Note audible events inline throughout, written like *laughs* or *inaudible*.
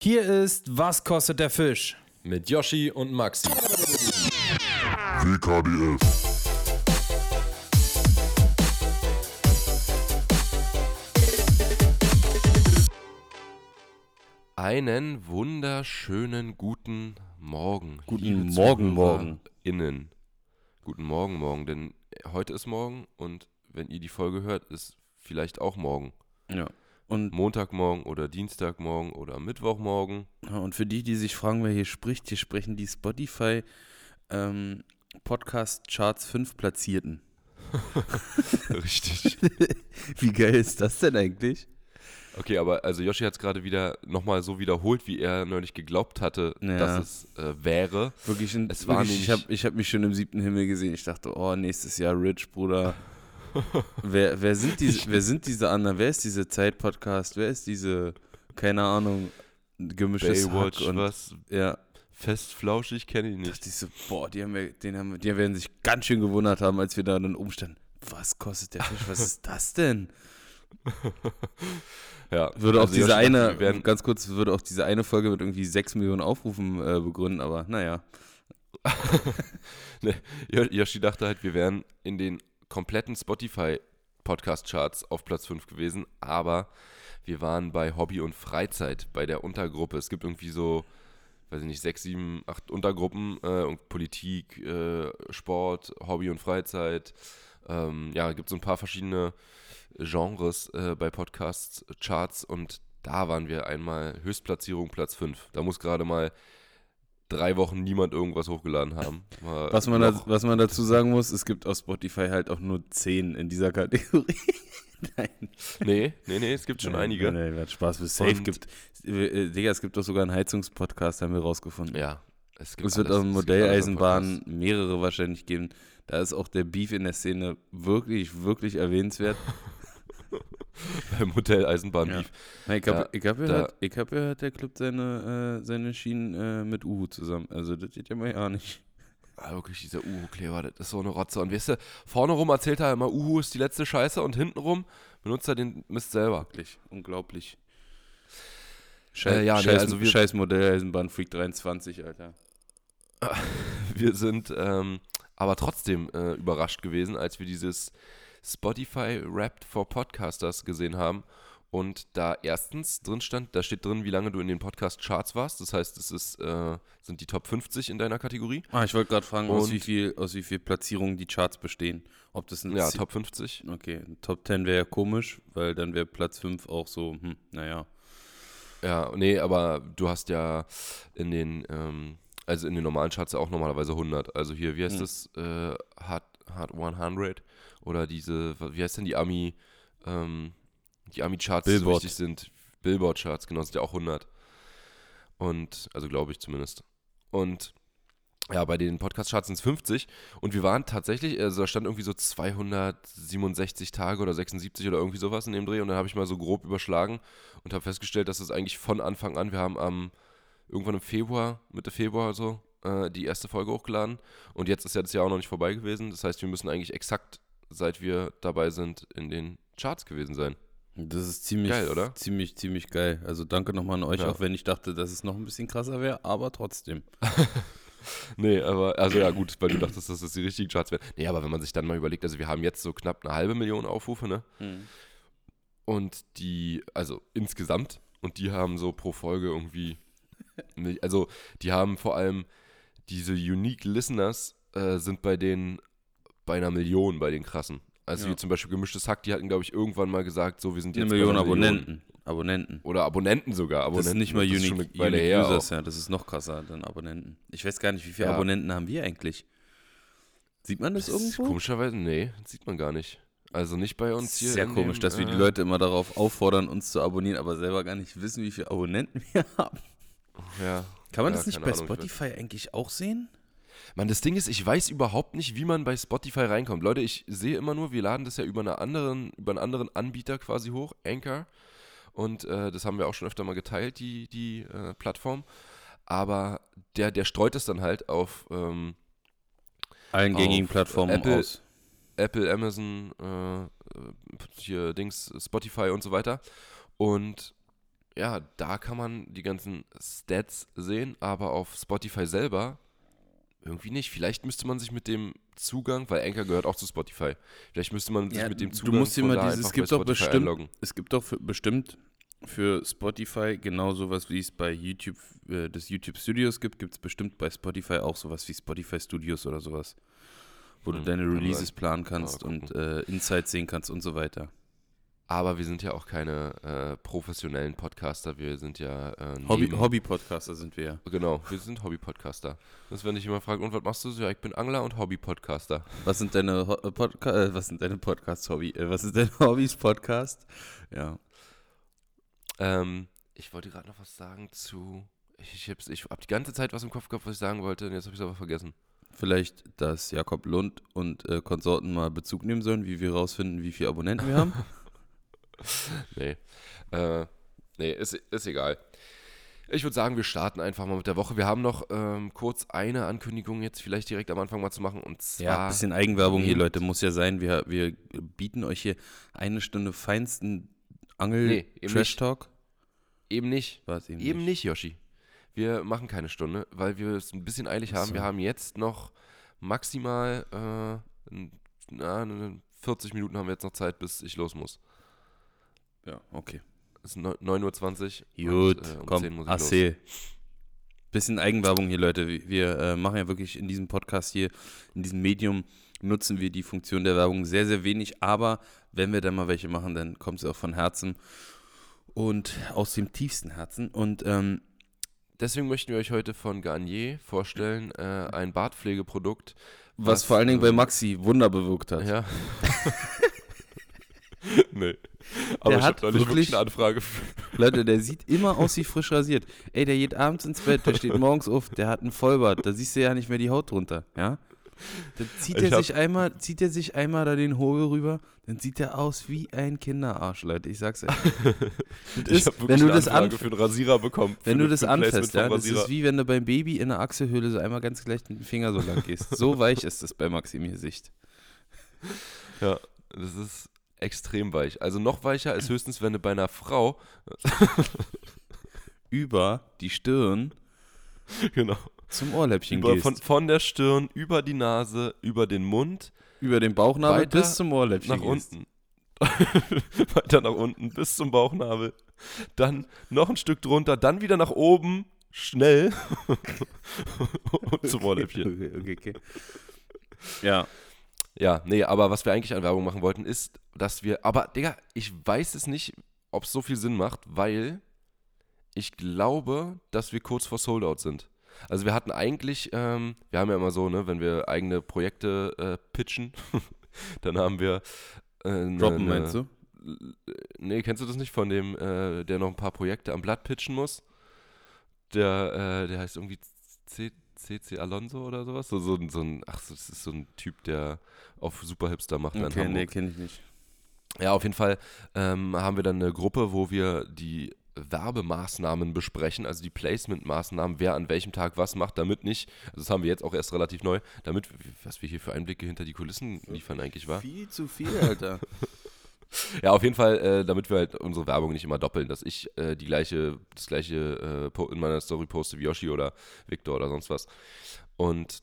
Hier ist Was kostet der Fisch? Mit Yoshi und Maxi. WKDF. Einen wunderschönen guten Morgen. Guten liebe Morgen, Morgen. Innen. Guten Morgen, morgen. Denn heute ist morgen und wenn ihr die Folge hört, ist vielleicht auch morgen. Ja. Und, Montagmorgen oder Dienstagmorgen oder Mittwochmorgen. und für die, die sich fragen, wer hier spricht, hier sprechen die Spotify ähm, Podcast Charts 5 Platzierten. *laughs* Richtig. *laughs* Wie geil ist das denn eigentlich? Okay, aber also Yoshi hat es gerade wieder nochmal so wiederholt, wie er neulich geglaubt hatte, Ja. dass es äh, wäre. Wirklich, ein, Es war wirklich ich habe ich hab mich schon im siebten Himmel gesehen. Ich dachte, oh, nächstes Jahr Rich, Bruder. Wer, wer, sind *laughs* diese, wer sind diese anderen? Wer ist diese Zeit-Podcast? Wer ist diese, keine Ahnung, gemischtes Baywatch, Hack und was? ja, Fest, flauschig, kenne ich nicht. dachte ich so, boah, die haben wir, den haben, wir- die werden sich ganz schön gewundert haben, als wir da dann umstanden. Was kostet der Fisch? Was ist das denn? *laughs* Ja, Würde auch also diese Yoshi dachte, eine, werden, ganz kurz, würde auch diese eine Folge mit irgendwie 6 Millionen Aufrufen äh, begründen, aber naja. *laughs* Yo- Yoshi dachte halt, wir wären in den kompletten Spotify Podcast Charts auf Platz 5 gewesen, aber wir waren bei Hobby und Freizeit, bei der Untergruppe. Es gibt irgendwie so, weiß ich nicht, sechs, sieben, acht Untergruppen, äh, Politik, äh, Sport, Hobby und Freizeit. Ähm, ja, gibt so ein paar verschiedene Genres äh, bei Podcast Charts und da waren wir einmal Höchstplatzierung Platz 5. Da muss gerade mal drei Wochen niemand irgendwas hochgeladen haben. Was man, da, was man dazu sagen muss, es gibt auf Spotify halt auch nur 10 in dieser Kategorie. *laughs* Nein. Nee, nee, nee, es gibt schon einige. Nein, nein, hat Spaß. Für Safe Und- gibt. Äh, Digga, es gibt doch sogar einen Heizungspodcast, haben wir rausgefunden. Ja, es gibt es wird an Modelleisenbahnen mehrere wahrscheinlich geben. Da ist auch der Beef in der Szene wirklich, wirklich erwähnenswert. *laughs* *laughs* Beim Hotel Eisenbahn Ja. Beef. Ich habe Ja, hab gehört, ich hab gehört, der klippt seine, äh, seine Schienen äh, mit Uhu zusammen. Also, das geht ja mal ja nicht. Ah, wirklich, dieser Uhu-Kleber, das ist so eine Rotze. Und weißt du, vorne rum erzählt er immer, Uhu ist die letzte Scheiße und hinten rum benutzt er den Mist selber. Wirklich, unglaublich. Scheiß, Äh, ja, nee, scheiß, also wir- scheiß Modelleisenbahn Freak 23, Alter. *laughs* Wir sind ähm, aber trotzdem äh, überrascht gewesen, als wir dieses Spotify Wrapped for Podcasters gesehen haben. Und da erstens drin stand, da steht drin, wie lange du in den Podcast-Charts warst. Das heißt, es ist, äh, sind die Top 50 in deiner Kategorie. Ah, ich wollte gerade fragen, aus Und- wie, viel, aus wie viel Platzierungen die Charts bestehen. Ob das ein Ja, Zi- Top 50. Okay, Top 10 wäre ja komisch, weil dann wäre Platz 5 auch so, hm, naja. Ja, nee, aber du hast ja in den, ähm, also in den normalen Charts ja auch normalerweise 100. Also hier, wie heißt Hm. das? Äh, Hard, Hard 100 oder diese, wie heißt denn die Ami, ähm, die Ami-Charts, die so wichtig sind. Billboard-Charts, genau, sind ja auch 100. Und, also glaube ich zumindest. Und ja, bei den Podcast-Charts sind es 50 und wir waren tatsächlich, also da stand irgendwie so 267 Tage oder 76 oder irgendwie sowas in dem Dreh und dann habe ich mal so grob überschlagen und habe festgestellt, dass es eigentlich von Anfang an, wir haben am irgendwann im Februar, Mitte Februar so, äh, die erste Folge hochgeladen und jetzt ist ja das Jahr auch noch nicht vorbei gewesen, das heißt, wir müssen eigentlich exakt, seit wir dabei sind, in den Charts gewesen sein. Das ist ziemlich, Geil, oder? ziemlich, ziemlich geil. Also danke nochmal an euch, Ja. auch wenn ich dachte, dass es noch ein bisschen krasser wäre, aber trotzdem. *laughs* Nee, aber, also ja gut, weil du dachtest, dass das die richtigen Charts wären. Nee, aber wenn man sich dann mal überlegt, also wir haben jetzt so knapp eine halbe Million Aufrufe, ne? Und die, also insgesamt, und die haben so pro Folge irgendwie, also die haben vor allem diese Unique Listeners äh, sind bei denen bei einer Million, bei den krassen. Also Ja. wie zum Beispiel Gemischtes Hack, die hatten, glaube ich, irgendwann mal gesagt, so wir sind jetzt Eine Million Abonnenten. Abonnenten. Oder Abonnenten sogar. Abonnenten. Das ist nicht mal schon Unique, unique Users, auch. ja. Das ist noch krasser dann Abonnenten. Ich weiß gar nicht, wie viele Ja. Abonnenten haben wir eigentlich? Sieht man das, Das irgendwo? Komischerweise, nee, das sieht man gar nicht. Also nicht bei uns hier. Sehr komisch, dem, dass wir die äh, Leute immer darauf auffordern, uns zu abonnieren, aber selber gar nicht wissen, wie viele Abonnenten *laughs* wir haben. Ja. Kann man Ja, das nicht bei Ahnung, Spotify eigentlich auch sehen? Mann, das Ding ist, ich weiß überhaupt nicht, wie man bei Spotify reinkommt. Leute, ich sehe immer nur, wir laden das ja über, eine anderen, über einen anderen Anbieter quasi hoch, Anchor. Und äh, das haben wir auch schon öfter mal geteilt, die, die äh, Plattform. Aber der, der streut es dann halt auf ähm, Allen gängigen Plattformen Apple- aus. Apple, Amazon, äh, hier Dings, Spotify und so weiter. Und ja, da kann man die ganzen Stats sehen, aber auf Spotify selber irgendwie nicht. Vielleicht müsste man sich mit dem Zugang, weil Anchor gehört auch zu Spotify. Vielleicht müsste man sich Ja, mit dem du Zugang musst dir von da dieses- es gibt doch bestimmt- einloggen. Es gibt doch für, bestimmt für Spotify genau sowas, wie es bei YouTube, äh, des YouTube Studios gibt, gibt es bestimmt bei Spotify auch sowas wie Spotify Studios oder sowas. Wo du Hm, deine kann Releases planen kannst und äh, Insights sehen kannst und so weiter. Aber wir sind ja auch keine äh, professionellen Podcaster. Wir sind ja äh, Hobby- Hobby-Podcaster sind wir ja. Genau, wir sind Hobby-Podcaster. Das, wenn ich immer frage, und was machst du so? Ja, ich bin Angler und Hobby-Podcaster. Was sind deine Ho äh, Podca äh, was sind deine Podcasts-Hobby? Äh, was ist dein *laughs* Hobbys-Podcast? Ja. Ähm, ich wollte gerade noch was sagen zu. Ich, ich, ich habe die ganze Zeit was im Kopf gehabt, was ich sagen wollte, und jetzt habe ich es aber vergessen. Vielleicht, dass Jakob Lund und äh, Konsorten mal Bezug nehmen sollen, wie wir rausfinden, wie viele Abonnenten wir haben. *laughs* *laughs* Nee. Äh, nee, ist, ist egal. Ich würde sagen, wir starten einfach mal mit der Woche. Wir haben noch ähm, kurz eine Ankündigung jetzt vielleicht direkt am Anfang mal zu machen. Und zwar. Ja, ein bisschen Eigenwerbung hier, Leute, muss ja sein. Wir, wir bieten euch hier eine Stunde feinsten Angel Nee, eben nicht. Talk. Eben nicht. Was eben, Eben nicht, Yoshi. Wir machen keine Stunde, weil wir es ein bisschen eilig haben. so. Wir haben jetzt noch maximal äh, na, n- 40 Minuten haben wir jetzt noch Zeit, bis ich los muss. Ja, okay. Es ist neun- 9.20 Uhr. Gut, und, äh, um 10 komm, los. AC. Bisschen Eigenwerbung hier, Leute. Wir- äh, machen ja wirklich in diesem Podcast hier, in diesem Medium, nutzen wir die Funktion der Werbung sehr, sehr wenig. Aber wenn wir dann mal welche machen, dann kommt es auch von Herzen und aus dem tiefsten Herzen. Und ähm, Deswegen möchten wir euch heute von Garnier vorstellen, äh, ein Bartpflegeprodukt. was, Was, vor allen Dingen bei Maxi Wunder bewirkt hat. Ja. *laughs* nee. *laughs* Aber Der ich habe neulich wirklich wirklich- eine Anfrage. Leute, der sieht immer aus wie frisch rasiert. Ey, der geht abends ins Bett, der steht morgens auf, der hat einen Vollbart, da siehst du ja nicht mehr die Haut drunter, ja? Dann zieht Ich er hab- sich einmal, zieht er sich einmal da den Hobel rüber, dann sieht er aus wie ein Kinderarsch, Leute, ich sag's euch. *laughs* Ich habe wirklich wenn du eine das Anfrage an, für einen Rasierer bekommen. wenn du das anfasst, ja, das ist wie wenn du beim Baby in der Achselhöhle so einmal ganz gleich mit dem Finger so lang gehst. So weich ist das bei Maxi im Gesicht. Ja, das ist extrem weich. Also noch weicher ist höchstens, wenn du bei einer Frau, *laughs* Über die Stirn *laughs* genau, zum Ohrläppchen über, gehst. von, von der Stirn über die Nase, über den Mund, über den Bauchnabel bis zum Ohrläppchen nach gehst. unten. *laughs* Weiter nach unten bis zum Bauchnabel. Dann noch ein Stück drunter, dann wieder nach oben, schnell und zum Ohrläppchen. Okay, okay, okay. Ja, Ja, nee, aber was wir eigentlich an Werbung machen wollten, ist, dass wir. Aber, Digga, ich weiß es nicht, ob es so viel Sinn macht, weil ich glaube, dass wir kurz vor Soldout sind. Also wir hatten eigentlich, ähm, wir haben ja immer so, ne, wenn wir eigene Projekte äh, pitchen, *laughs* dann haben wir äh, ne, droppen ne- meinst du? Nee, kennst du das nicht von dem, äh, der noch ein paar Projekte am Blatt pitchen muss? Der, äh, der heißt irgendwie C CC Alonso oder sowas? So, so, ein- so ein, ach, das ist so ein Typ, der auf Super Hipster macht. Okay, nee, kenne ich nicht. Ja, auf jeden Fall ähm, haben wir dann eine Gruppe, wo wir die Werbemaßnahmen besprechen, also die Placement-Maßnahmen, wer an welchem Tag was macht, damit nicht, also das haben wir jetzt auch erst relativ neu, damit, was wir hier für Einblicke hinter die Kulissen liefern eigentlich war. Viel zu viel, Alter. *laughs* *laughs* Ja, auf jeden Fall, äh, damit wir halt unsere Werbung nicht immer doppeln, dass ich äh, die gleiche, das gleiche äh, in meiner Story poste wie Yoshi oder Victor oder sonst was. Und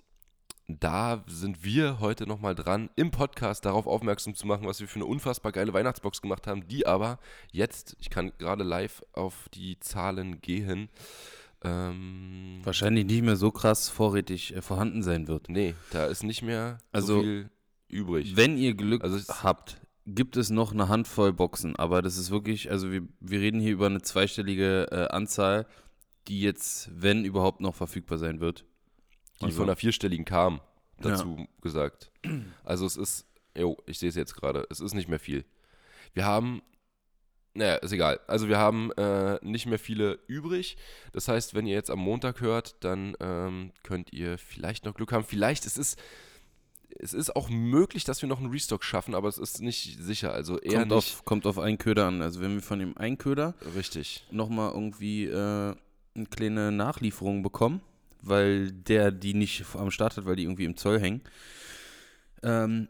da sind wir heute nochmal dran, im Podcast darauf aufmerksam zu machen, was wir für eine unfassbar geile Weihnachtsbox gemacht haben, die aber jetzt, ich kann gerade live auf die Zahlen gehen, ähm, Wahrscheinlich nicht mehr so krass vorrätig äh, vorhanden sein wird. nee, da ist nicht mehr Also, so viel übrig. Wenn ihr Glück Also habt, gibt es noch eine Handvoll Boxen, aber das ist wirklich, also wir, wir reden hier über eine zweistellige äh, Anzahl, die jetzt, wenn überhaupt, noch verfügbar sein wird. die Also- von einer vierstelligen kam, dazu gesagt. Also es ist, jo, ich sehe es jetzt gerade, es ist nicht mehr viel. Wir haben, naja, ist egal. Also wir haben äh, nicht mehr viele übrig. Das heißt, wenn ihr jetzt am Montag hört, dann ähm, könnt ihr vielleicht noch Glück haben. Vielleicht, es ist, es ist auch möglich, dass wir noch einen Restock schaffen, aber es ist nicht sicher. Also eher Kommt nicht auf, kommt auf einen Köder an. Also wenn wir von dem einen Köder richtig. nochmal irgendwie äh, eine kleine Nachlieferung bekommen, weil der die nicht am Start hat, weil die irgendwie im Zoll hängen. Ähm,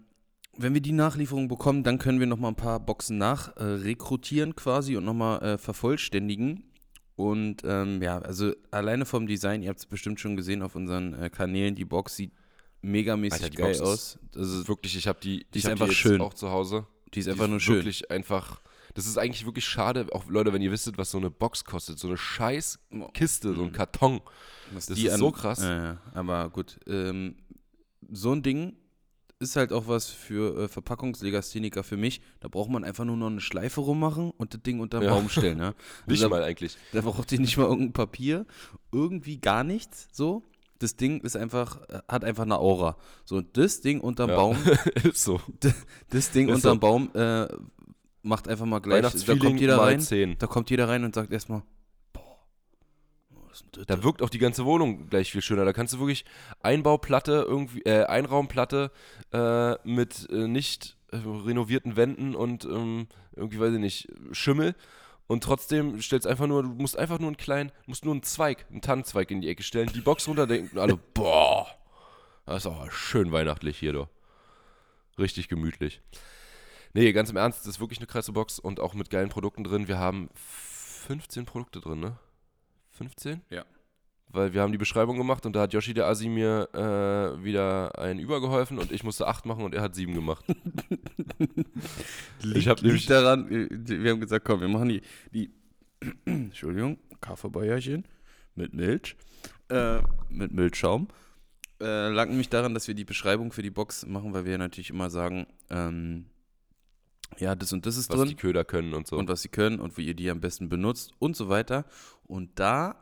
wenn wir die Nachlieferung bekommen, dann können wir nochmal ein paar Boxen nach äh, quasi und nochmal äh, vervollständigen. Und ähm, ja, also alleine vom Design, ihr habt es bestimmt schon gesehen auf unseren äh, Kanälen, die Box sieht megamäßig Alter, die geil Box ist- aus. Also, Wirklich, ich habe die, Die ist einfach die schön. auch zu Hause. die ist Die einfach nur schön. Wirklich einfach. Das ist eigentlich wirklich schade, auch Leute, wenn ihr wisstet, was so eine Box kostet. So eine scheiß Kiste, so ein Karton. Was Das die ist an- so krass. Ja, ja, aber gut. Ähm, so ein Ding ist halt auch was für äh, Verpackungslegastheniker für mich. Da braucht man einfach nur noch eine Schleife rummachen und das Ding unter den Ja. Baum stellen. Ne? *laughs* Nicht Also da, mal eigentlich. da braucht ihr nicht mal irgendein Papier. Irgendwie gar nichts. So. Das Ding ist einfach, äh, hat einfach eine Aura. So, das Ding unterm Ja. Baum, *laughs* so. das Ding Ist unterm so. Baum äh, macht einfach mal gleich. Da kommt jeder rein. 10. Da kommt jeder rein und sagt erstmal? Da wirkt auch die ganze Wohnung gleich viel schöner. Da kannst du wirklich Einbauplatte, irgendwie, äh, Einraumplatte äh, mit äh, nicht äh, renovierten Wänden und ähm, irgendwie, weiß ich nicht, Schimmel. Und trotzdem stellst einfach nur, du musst einfach nur einen kleinen, musst nur einen Zweig, einen Tannenzweig in die Ecke stellen, die Box runterdenken und alle, *laughs* boah, das ist aber schön weihnachtlich hier, du. Richtig gemütlich. Nee, ganz im Ernst, das ist wirklich eine krasse Box und auch mit geilen Produkten drin. Wir haben 15 Produkte drin, ne? 15? Ja. Weil wir haben die Beschreibung gemacht und da hat Yoshi der Asi mir äh, wieder einen übergeholfen und ich musste acht machen und er hat sieben gemacht. *laughs* Liegt, hab nämlich- daran, wir haben gesagt, komm, wir machen die, die *clears throat* Entschuldigung, Kaffeebäuerchen mit Milch, äh, mit Milchschaum. Äh, lag nämlich daran, dass wir die Beschreibung für die Box machen, weil wir natürlich immer sagen, ähm, ja, das und das ist was drin die Köder können und so. und was sie können und wie ihr die am besten benutzt und so weiter. Und da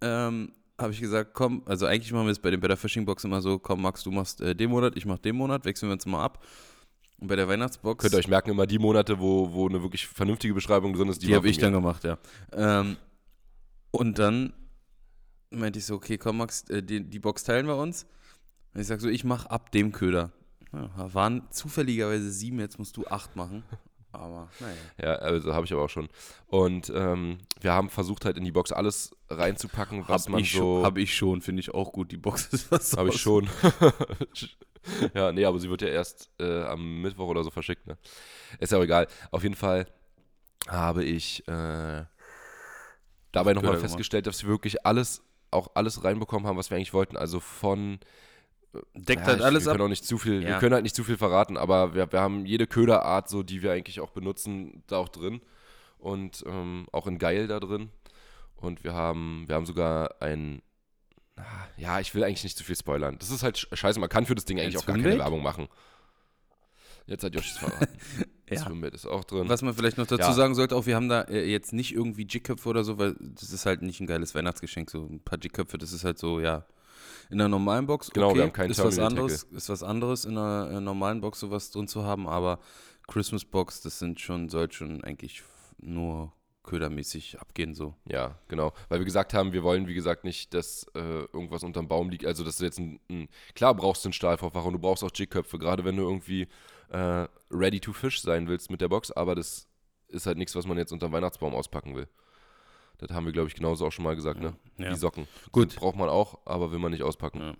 ähm, habe ich gesagt, komm, also eigentlich machen wir es bei den Better Fishing Box immer so, komm Max, du machst äh, den Monat, ich mach den Monat, wechseln wir uns mal ab. Und bei der Weihnachtsbox, Könnt ihr euch merken, immer die Monate, wo, wo eine wirklich vernünftige Beschreibung drin ist, die, die, habe ich dann gemacht, ja. Ähm, und dann meinte ich so, okay, komm Max, äh, die, die Box teilen wir uns. Und ich sag so, ich mach ab dem Köder. Ja, waren zufälligerweise sieben, jetzt musst du acht machen. Aber naja. Ja, also habe ich aber auch schon. Und ähm, wir haben versucht halt in die Box alles reinzupacken, was Hab man ich, so... schon, hab ich schon, finde ich auch gut. Die Box ist was Habe ich schon. *laughs* ja, nee, aber sie wird ja erst äh, am Mittwoch oder so verschickt, ne? Ist ja auch egal. Auf jeden Fall habe ich äh, dabei nochmal festgestellt, dass wir wirklich alles, auch alles reinbekommen haben, was wir eigentlich wollten. Also von Deckt ja, halt ich, alles wir ab. können auch nicht zu viel, wir Ja. können halt nicht zu viel verraten, aber wir, wir haben jede Köderart, so die wir eigentlich auch benutzen, da auch drin. Und ähm, auch in Geil da drin. Und wir haben, wir haben sogar ein. ah, Ja, ich will eigentlich nicht zu viel spoilern. Das ist halt sch- scheiße, man kann für das Ding eigentlich Ein auch gar keine? Werbung machen. Jetzt hat Joshis verraten. *laughs* Das Ja. Swimbait ist auch drin. Was man vielleicht noch dazu Ja. sagen sollte, auch wir haben da äh, jetzt nicht irgendwie Jigköpfe oder so, weil das ist halt nicht ein geiles Weihnachtsgeschenk, so ein paar Jigköpfe, das ist halt so, ja, in einer normalen Box, Genau, okay, wir haben keinen ist was anderes, ist was anderes in einer normalen Box sowas drin zu haben, aber Christmas Box, das sind schon, soll schon eigentlich nur ködermäßig abgehen so. Ja, genau. Weil wir gesagt haben, wir wollen, wie gesagt, nicht, dass äh, irgendwas unterm Baum liegt. Also, dass du jetzt ein, ein klar brauchst du einen Stahlvorfach und du brauchst auch Jigköpfe, gerade wenn du irgendwie äh, ready to fish sein willst mit der Box, aber das ist halt nichts, was man jetzt unterm Weihnachtsbaum auspacken will. Das haben wir, glaube ich, genauso auch schon mal gesagt, ne? Ja. Die Socken. Gut. Die braucht man auch, aber will man nicht auspacken. Ja.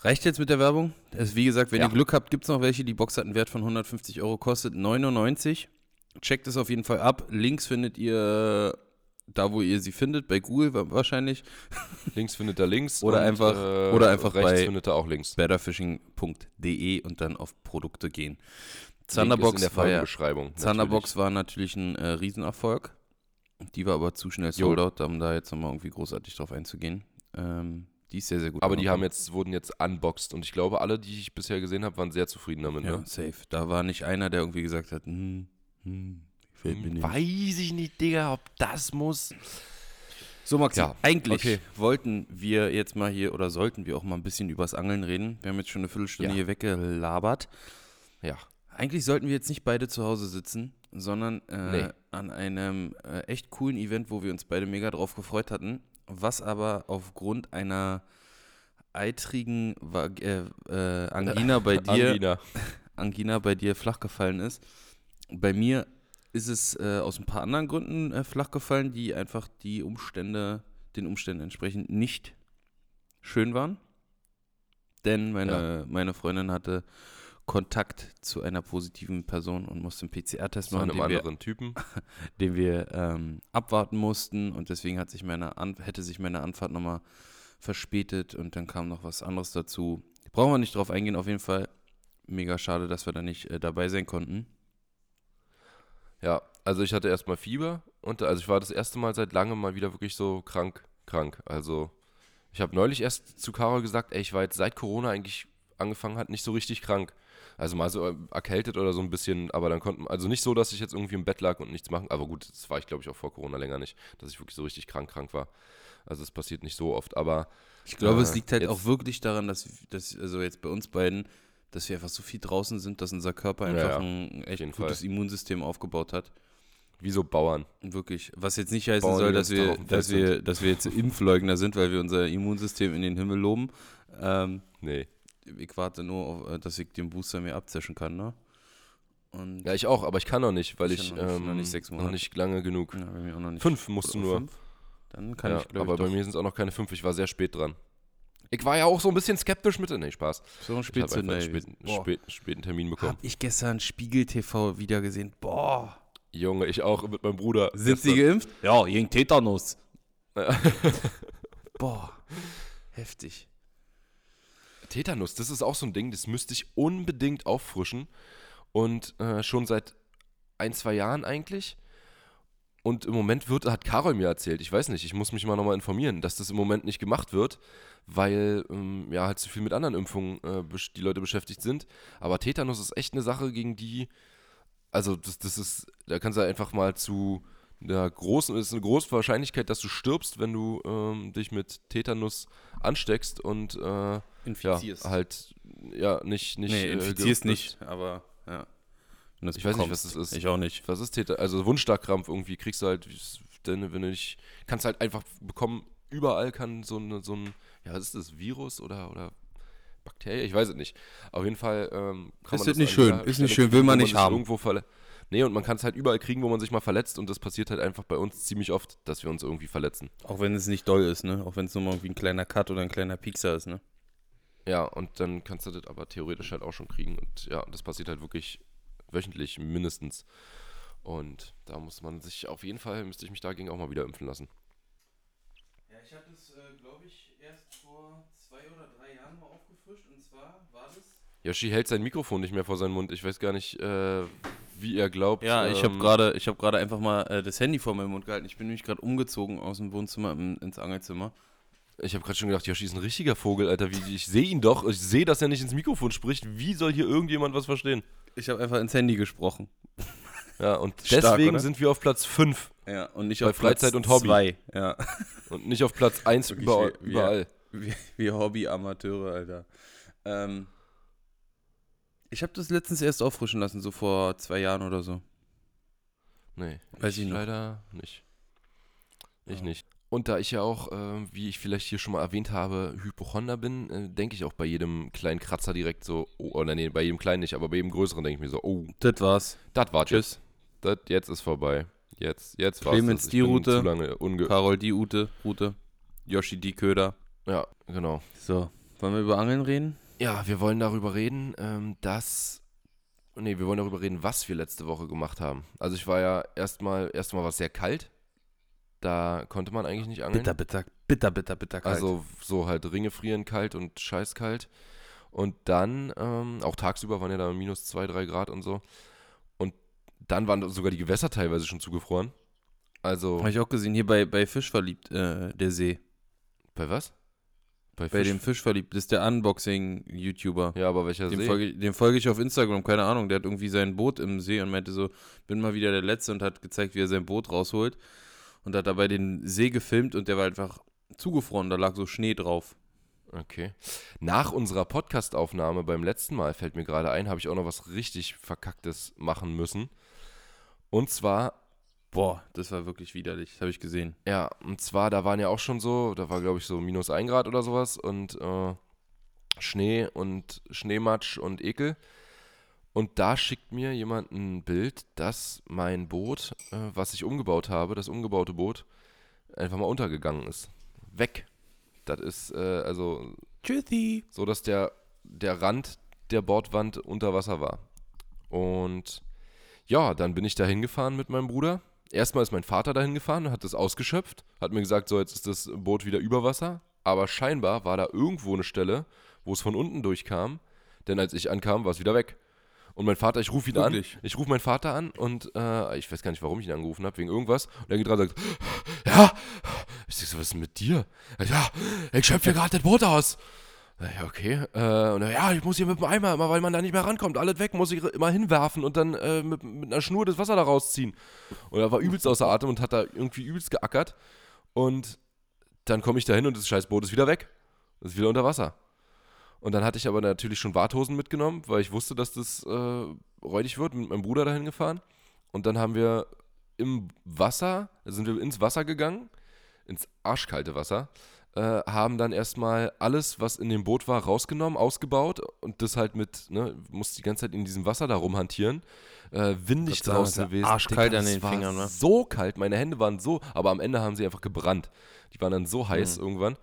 Reicht jetzt mit der Werbung? Das, wie gesagt, wenn Ja. ihr Glück habt, gibt es noch welche. Die Box hat einen Wert von 150 Euro, kostet 99. Checkt es auf jeden Fall ab. Links findet ihr da, wo ihr sie findet, bei Google wa- wahrscheinlich. *laughs* Links findet er links. Oder und, einfach- äh, oder einfach rechts bei- findet er auch links. betterfishing.de und dann auf Produkte gehen. Link ist Thunderbox in der war ja. Thunderbox war natürlich ein äh, Riesenerfolg. Die war aber zu schnell sold out, um da jetzt nochmal irgendwie großartig drauf einzugehen. Ähm, die ist sehr, sehr gut. Aber die haben jetzt, wurden jetzt unboxed und ich glaube, alle, die ich bisher gesehen habe, waren sehr zufrieden damit. Ja, Ne? safe. Da war nicht einer, der irgendwie gesagt hat, hm, hm, gefällt mir nicht. Weiß ich nicht, Digga, ob das muss. So, Maxi, Ja, eigentlich okay. wollten wir jetzt mal hier oder sollten wir auch mal ein bisschen übers Angeln reden. Wir haben jetzt schon eine Viertelstunde Ja. hier weggelabert. Ja. Eigentlich sollten wir jetzt nicht beide zu Hause sitzen, sondern äh, Nee. An einem äh, echt coolen Event, wo wir uns beide mega drauf gefreut hatten, was aber aufgrund einer eitrigen Va- äh, äh, Angina *laughs* bei dir Angina. *laughs* Angina bei dir flach gefallen ist. Bei mir ist es äh, aus ein paar anderen Gründen äh, flach gefallen, die einfach die Umstände, den Umständen entsprechend nicht schön waren. Denn meine, meine Freundin hatte Kontakt zu einer positiven Person und musste einen PCR-Test Zu machen, einem den wir, anderen Typen. *laughs* den wir ähm, abwarten mussten und deswegen hat sich meine An hätte sich meine Anfahrt nochmal verspätet und dann kam noch was anderes dazu. Brauchen wir nicht drauf eingehen, auf jeden Fall mega schade, dass wir da nicht äh, dabei sein konnten. Ja, also ich hatte erstmal Fieber und also ich war das erste Mal seit langem mal wieder wirklich so krank, krank. Also ich habe neulich erst zu Carol gesagt, ey, ich war jetzt seit Corona eigentlich angefangen hat, nicht so richtig krank. Also mal so äh, erkältet oder so ein bisschen, aber dann konnten, also nicht so, dass ich jetzt irgendwie im Bett lag und nichts machen, aber gut, das war ich glaube ich auch vor Corona länger nicht, dass ich wirklich so richtig krank, krank war. Also es passiert nicht so oft, aber Ich glaube, es Äh, liegt halt jetzt- auch wirklich daran, dass, dass, also jetzt bei uns beiden, dass wir einfach so viel draußen sind, dass unser Körper einfach ja, ein echt gutes Immunsystem aufgebaut hat. wie so Bauern. Wirklich. Was jetzt nicht heißen Bauern, soll, dass wir, dass, wir, dass wir jetzt Impfleugner sind, weil wir unser Immunsystem in den Himmel loben. Ähm, Nee. Ich warte nur, auf, äh, dass ich den Booster mir abzischen kann, ne? Und Ja, ich auch, aber ich kann noch nicht, weil Ich ich, noch nicht, ähm, noch nicht noch nicht lange genug. Ja, bei nicht. Fünf musst du nur. fünf? Dann kann ja, ich, glaube aber ich, bei doch. mir sind es auch noch keine fünf. Ich war sehr spät dran. Ich war ja auch so ein bisschen skeptisch mit. Nee, Spaß. so ein Ich habe einfach Spätzünder. einen späten, späten, späten Termin bekommen. Hab ich gestern Spiegel TV wieder gesehen. Boah. Junge, ich auch mit meinem Bruder. Sind sie gestern. geimpft? Ja, gegen Tetanus. *laughs* Boah. Heftig. Tetanus, das ist auch so ein Ding, das müsste ich unbedingt auffrischen. Und äh, schon seit ein, zwei Jahren eigentlich. Und im Moment wird, hat Carol mir erzählt, ich weiß nicht, ich muss mich mal nochmal informieren, dass das im Moment nicht gemacht wird, weil ähm, ja halt zu viel mit anderen Impfungen äh, die Leute beschäftigt sind. Aber Tetanus ist echt eine Sache, gegen die, also das, das ist, da kannst du einfach mal zu einer großen, es ist eine große Wahrscheinlichkeit, dass du stirbst, wenn du ähm, dich mit Tetanus ansteckst und äh, ja, halt ja nicht nicht nee, äh, infizierst geimpft nicht, aber ja. Ich weiß nicht, bekommst. was das ist. Ich auch nicht. Was ist Täter? Also Wundstarkrampf irgendwie kriegst du halt, denn wenn du nicht, kannst halt einfach bekommen, überall kann so, eine, so ein, ja, was ist das, Virus oder, oder Bakterie? Ich weiß es nicht. Auf jeden Fall ähm, kann Ist man das nicht schön, ist nicht schön, will man nicht haben. Irgendwo verle nee, und man kann es halt überall kriegen, wo man sich mal verletzt und das passiert halt einfach bei uns ziemlich oft, dass wir uns irgendwie verletzen. Auch wenn es nicht doll ist, ne? Auch wenn es nur mal irgendwie ein kleiner Cut oder ein kleiner Piekser ist, ne? Ja, und dann kannst du das aber theoretisch halt auch schon kriegen und ja, das passiert halt wirklich wöchentlich mindestens. Und da muss man sich auf jeden Fall, müsste ich mich dagegen auch mal wieder impfen lassen. Ja, ich habe das, glaube ich, erst vor zwei oder drei Jahren mal aufgefrischt und zwar war das. Yoshi hält sein Mikrofon nicht mehr vor seinen Mund. Ich weiß gar nicht, äh, wie er glaubt. Ja, ich habe ähm, gerade ich hab gerade einfach mal äh, das Handy vor meinem Mund gehalten. Ich bin nämlich gerade umgezogen aus dem Wohnzimmer im, ins Angelzimmer. Ich habe gerade schon gedacht, Yoshi ist ein richtiger Vogel, Alter. Wie, ich sehe ihn doch. Ich sehe, dass er nicht ins Mikrofon spricht. Wie soll hier irgendjemand was verstehen? Ich habe einfach ins Handy gesprochen. Ja, und *laughs* Stark, deswegen oder? sind wir auf Platz 5 Ja, und nicht Bei auf Platz Freizeit und Hobby. zwei. Ja. *laughs* und nicht auf Platz 1 Wirklich, überall. wir-. Wir, wir Hobby-Amateure, Alter. Ähm, ich habe das letztens erst auffrischen lassen, so vor zwei Jahren oder so. Nee, Weiß ich noch. leider nicht. Ich Ja. nicht. Und da ich ja auch, äh, wie ich vielleicht hier schon mal erwähnt habe, Hypochonder bin, äh, denke ich auch bei jedem kleinen Kratzer direkt so, oh, oder nee, bei jedem kleinen nicht, aber bei jedem größeren denke ich mir so, oh, Das war's. das war Tschüss. jetzt. Das jetzt ist vorbei. Jetzt, jetzt war's Clemens. Ich die Route. Carol die Ute, Route. Yoshi die Köder. ja, genau. So, wollen wir über Angeln reden? Ja, wir wollen darüber reden, ähm, dass. Nee, wir wollen darüber reden, was wir letzte Woche gemacht haben. Also ich war ja erstmal, erstmal war es sehr kalt. Da konnte man eigentlich nicht angeln. Bitter, bitter, bitter, bitter, bitter kalt. Also so halt Ringe frieren kalt und scheißkalt. Und dann, ähm, auch tagsüber waren ja da minus 2, 3 Grad und so. Und dann waren sogar die Gewässer teilweise schon zugefroren. Also, Habe ich auch gesehen, hier bei, bei Fisch verliebt, äh, der See. bei was? Bei Fisch? dem Fisch verliebt, das ist der Unboxing-YouTuber. Ja, aber welcher Dem See? folge, dem folge ich auf Instagram, keine Ahnung. Der hat irgendwie sein Boot im See und meinte so, bin mal wieder der Letzte und hat gezeigt, wie er sein Boot rausholt. Und hat dabei den See gefilmt und der war einfach zugefroren, da lag so Schnee drauf. Okay. Nach unserer Podcast-Aufnahme beim letzten Mal, fällt mir gerade ein, habe ich auch noch was richtig Verkacktes machen müssen. Und zwar, Boah, das war wirklich widerlich, das habe ich gesehen. ja, und zwar, da waren ja auch schon so, da war glaube ich so minus ein Grad oder sowas und äh, Schnee und Schneematsch und Ekel. Und da schickt mir jemand ein Bild, dass mein Boot, äh, was ich umgebaut habe, das umgebaute Boot, einfach mal untergegangen ist. Weg. Das ist, äh, also Tschüssi. so dass der, der Rand der Bordwand unter Wasser war. Und ja, dann bin ich da hingefahren mit meinem Bruder. Erstmal ist mein Vater dahin gefahren und hat das ausgeschöpft, hat mir gesagt, so jetzt ist das Boot wieder über Wasser. Aber scheinbar war da irgendwo eine Stelle, wo es von unten durchkam, denn als ich ankam, war es wieder weg. Und mein Vater, ich rufe ihn Wirklich? an. Ich rufe meinen Vater an und äh, ich weiß gar nicht, warum ich ihn angerufen habe, wegen irgendwas. Und er geht dran und sagt, ja. Ich sag so, was ist denn mit dir? Ja, ich schöpfe gerade das Boot aus. Ja, okay. Äh, und ja, ich muss hier mit dem Eimer, immer weil man da nicht mehr rankommt, alles weg, muss ich immer hinwerfen und dann äh, mit, mit einer Schnur das Wasser da rausziehen. Und er war übelst außer Atem und hat da irgendwie übelst geackert. Und dann komme ich da hin und das scheiß Boot ist wieder weg. Das ist wieder unter Wasser. Und dann hatte ich aber natürlich schon Warthosen mitgenommen, weil ich wusste, dass das äh, räudig wird, mit meinem Bruder dahin gefahren. Und dann haben wir im Wasser, sind wir ins Wasser gegangen, ins arschkalte Wasser, äh, haben dann erstmal alles, was in dem Boot war, rausgenommen, ausgebaut und das halt mit, ne, musste die ganze Zeit in diesem Wasser da rumhantieren. Äh, windig Dank, draußen gewesen. arschkalt Digga, an das den Fingern, ne? So kalt, meine Hände waren so, aber am Ende haben sie einfach gebrannt. Die waren dann so heiß Mhm. irgendwann.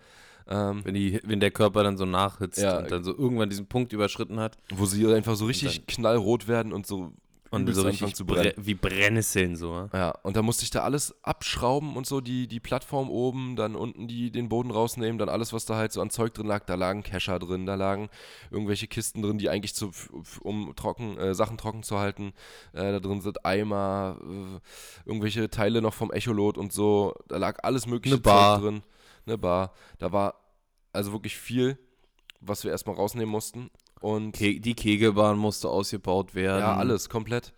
Ähm, Wenn, die, wenn der Körper dann so nachhitzt Ja. und dann so irgendwann diesen Punkt überschritten hat wo sie einfach so richtig knallrot werden und so und so richtig zu brennen. bre wie Brennnesseln so. ja? Und da musste ich da alles abschrauben und so, die, die Plattform oben, dann unten die, den Boden rausnehmen, dann alles, was da halt so an Zeug drin lag. Da lagen Kescher drin, da lagen irgendwelche Kisten drin, die eigentlich zu, um trocken, äh, Sachen trocken zu halten. Äh, da drin sind Eimer, äh, irgendwelche Teile noch vom Echolot und so. Da lag alles mögliche Eine Bar. Zeug drin. Eine Bar. Da war also wirklich viel, was wir erstmal rausnehmen mussten. Und Ke die Kegelbahn musste ausgebaut werden. ja, alles, komplett.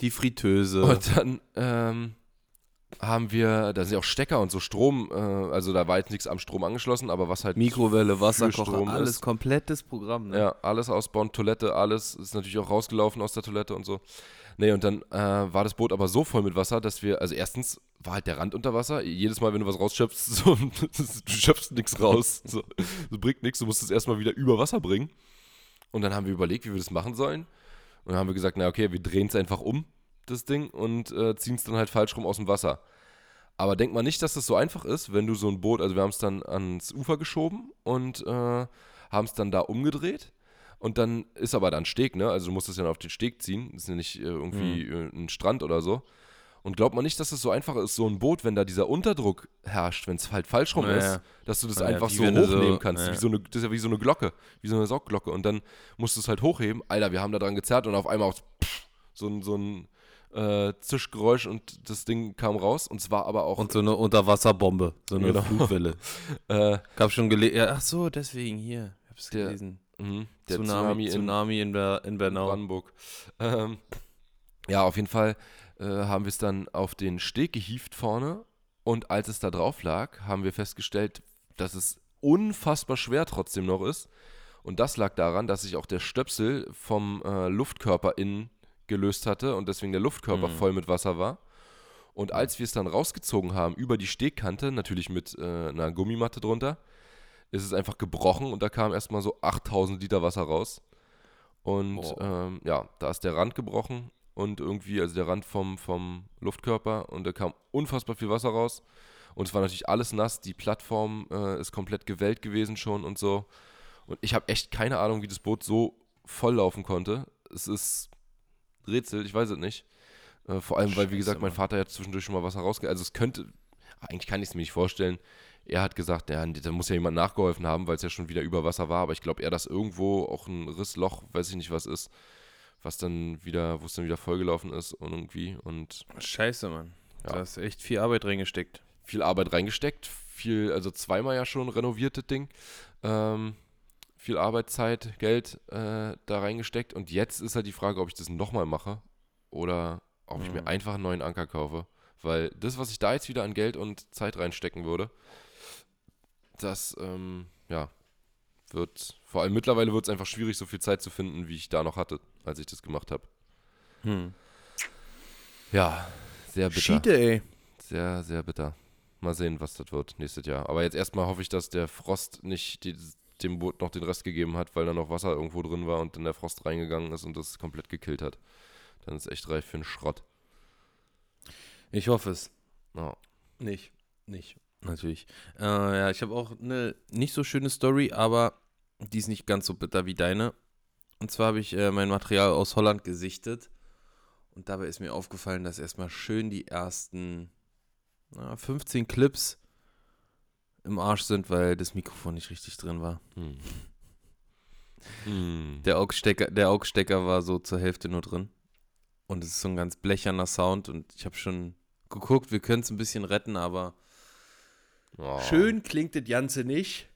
Die Fritteuse. Und dann ähm, haben wir, da sind ja auch Stecker und so Strom, äh, also da war jetzt nichts am Strom angeschlossen, aber was halt Mikrowelle, Wasserkocher, alles ist. komplettes Programm. Ne? Ja, alles ausbauen, Toilette, alles ist natürlich auch rausgelaufen aus der Toilette und so. Nee, und dann äh, war das Boot aber so voll mit Wasser, dass wir, also erstens war halt der Rand unter Wasser. Jedes Mal, wenn du was rausschöpfst, *laughs* so, *laughs* du schöpfst nichts raus. So, das bringt nichts, du musst es erstmal wieder über Wasser bringen. Und dann haben wir überlegt, wie wir das machen sollen. Und dann haben wir gesagt, na okay, wir drehen es einfach um, das Ding, und äh, ziehen es dann halt falsch rum aus dem Wasser. Aber denk mal nicht, dass das so einfach ist, wenn du so ein Boot, also wir haben es dann ans Ufer geschoben und äh, haben es dann da umgedreht. Und dann ist aber dann Steg, ne? Also du musst es ja auf den Steg ziehen. Das ist ja nicht äh, irgendwie äh, ein Strand oder so. Und glaubt man nicht, dass es so einfach ist, so ein Boot, wenn da dieser Unterdruck herrscht, wenn es halt falsch rum Ja, ist, dass du das Ja, einfach so hochnehmen so- kannst. ja. Wie so eine, das ist ja wie so eine Glocke, wie so eine Saugglocke. Und dann musst du es halt hochheben. Alter, wir haben da dran gezerrt und auf einmal auch so ein, so ein äh, Zischgeräusch und das Ding kam raus. Und es war aber auch Und so eine Unterwasserbombe, so eine Genau. Flutwelle. *laughs* äh, Gab schon gelesen. Ach so, deswegen hier. Ich hab's Der- gelesen. mh, der Tsunami, in Tsunami in, Ber in Bernau. Brandenburg. Ähm, ja, auf jeden Fall äh, haben wir es dann auf den Steg gehievt vorne und als es da drauf lag, haben wir festgestellt, dass es unfassbar schwer trotzdem noch ist. Und das lag daran, dass sich auch der Stöpsel vom äh, Luftkörper innen gelöst hatte und deswegen der Luftkörper Mhm. voll mit Wasser war. Und als wir es dann rausgezogen haben über die Stegkante, natürlich mit äh, einer Gummimatte drunter, ist es einfach gebrochen und da kam erstmal so 8000 Liter Wasser raus. Und ähm, ja, da ist der Rand gebrochen und irgendwie, also der Rand vom, vom Luftkörper und da kam unfassbar viel Wasser raus. Und es war natürlich alles nass, die Plattform äh, ist komplett gewellt gewesen schon und so. Und ich habe echt keine Ahnung, wie das Boot so voll laufen konnte. Es ist Rätsel, ich weiß es nicht. Äh, vor allem, weil, wie Scheiße, gesagt, mein. Vater ja zwischendurch schon mal Wasser rausge... Also es könnte, eigentlich kann ich es mir nicht vorstellen. Er hat gesagt, ja, da muss ja jemand nachgeholfen haben, weil es ja schon wieder über Wasser war. Aber ich glaube eher, dass irgendwo auch ein Rissloch, weiß ich nicht was ist, was dann wieder, wo es dann wieder vollgelaufen ist und irgendwie. Und Scheiße, Mann. Ja. Da hast echt viel Arbeit reingesteckt. viel Arbeit reingesteckt, viel, also zweimal ja schon renoviertes Ding. Ähm, viel Arbeit, Zeit, Geld äh, da reingesteckt. Und jetzt ist halt die Frage, ob ich das nochmal mache oder ob ich mir Mhm. einfach einen neuen Anker kaufe. Weil das, was ich da jetzt wieder an Geld und Zeit reinstecken würde, das, ähm, ja, wird, vor allem mittlerweile wird es einfach schwierig, so viel Zeit zu finden, wie ich da noch hatte, als ich das gemacht habe. Hm. Ja, sehr bitter. Schiete, ey. Sehr, sehr bitter. Mal sehen, was das wird nächstes Jahr. Aber jetzt erstmal hoffe ich, dass der Frost nicht die, dem Boot noch den Rest gegeben hat, weil da noch Wasser irgendwo drin war und dann der Frost reingegangen ist und das komplett gekillt hat. Dann ist echt reif für einen Schrott. Ich hoffe es. Ja. Nicht. Nicht. Natürlich. Äh, ja, ich habe auch eine nicht so schöne Story, aber die ist nicht ganz so bitter wie deine. Und zwar habe ich äh, mein Material aus Holland gesichtet. Und dabei ist mir aufgefallen, dass erstmal schön die ersten na, 15 Clips im Arsch sind, weil das Mikrofon nicht richtig drin war. Hm. Hm. Der AUX-Stecker, der AUX-Stecker war so zur Hälfte nur drin. Und es ist so ein ganz blecherner Sound. Und ich habe schon geguckt, wir können es ein bisschen retten, aber Oh, schön klingt das Ganze nicht.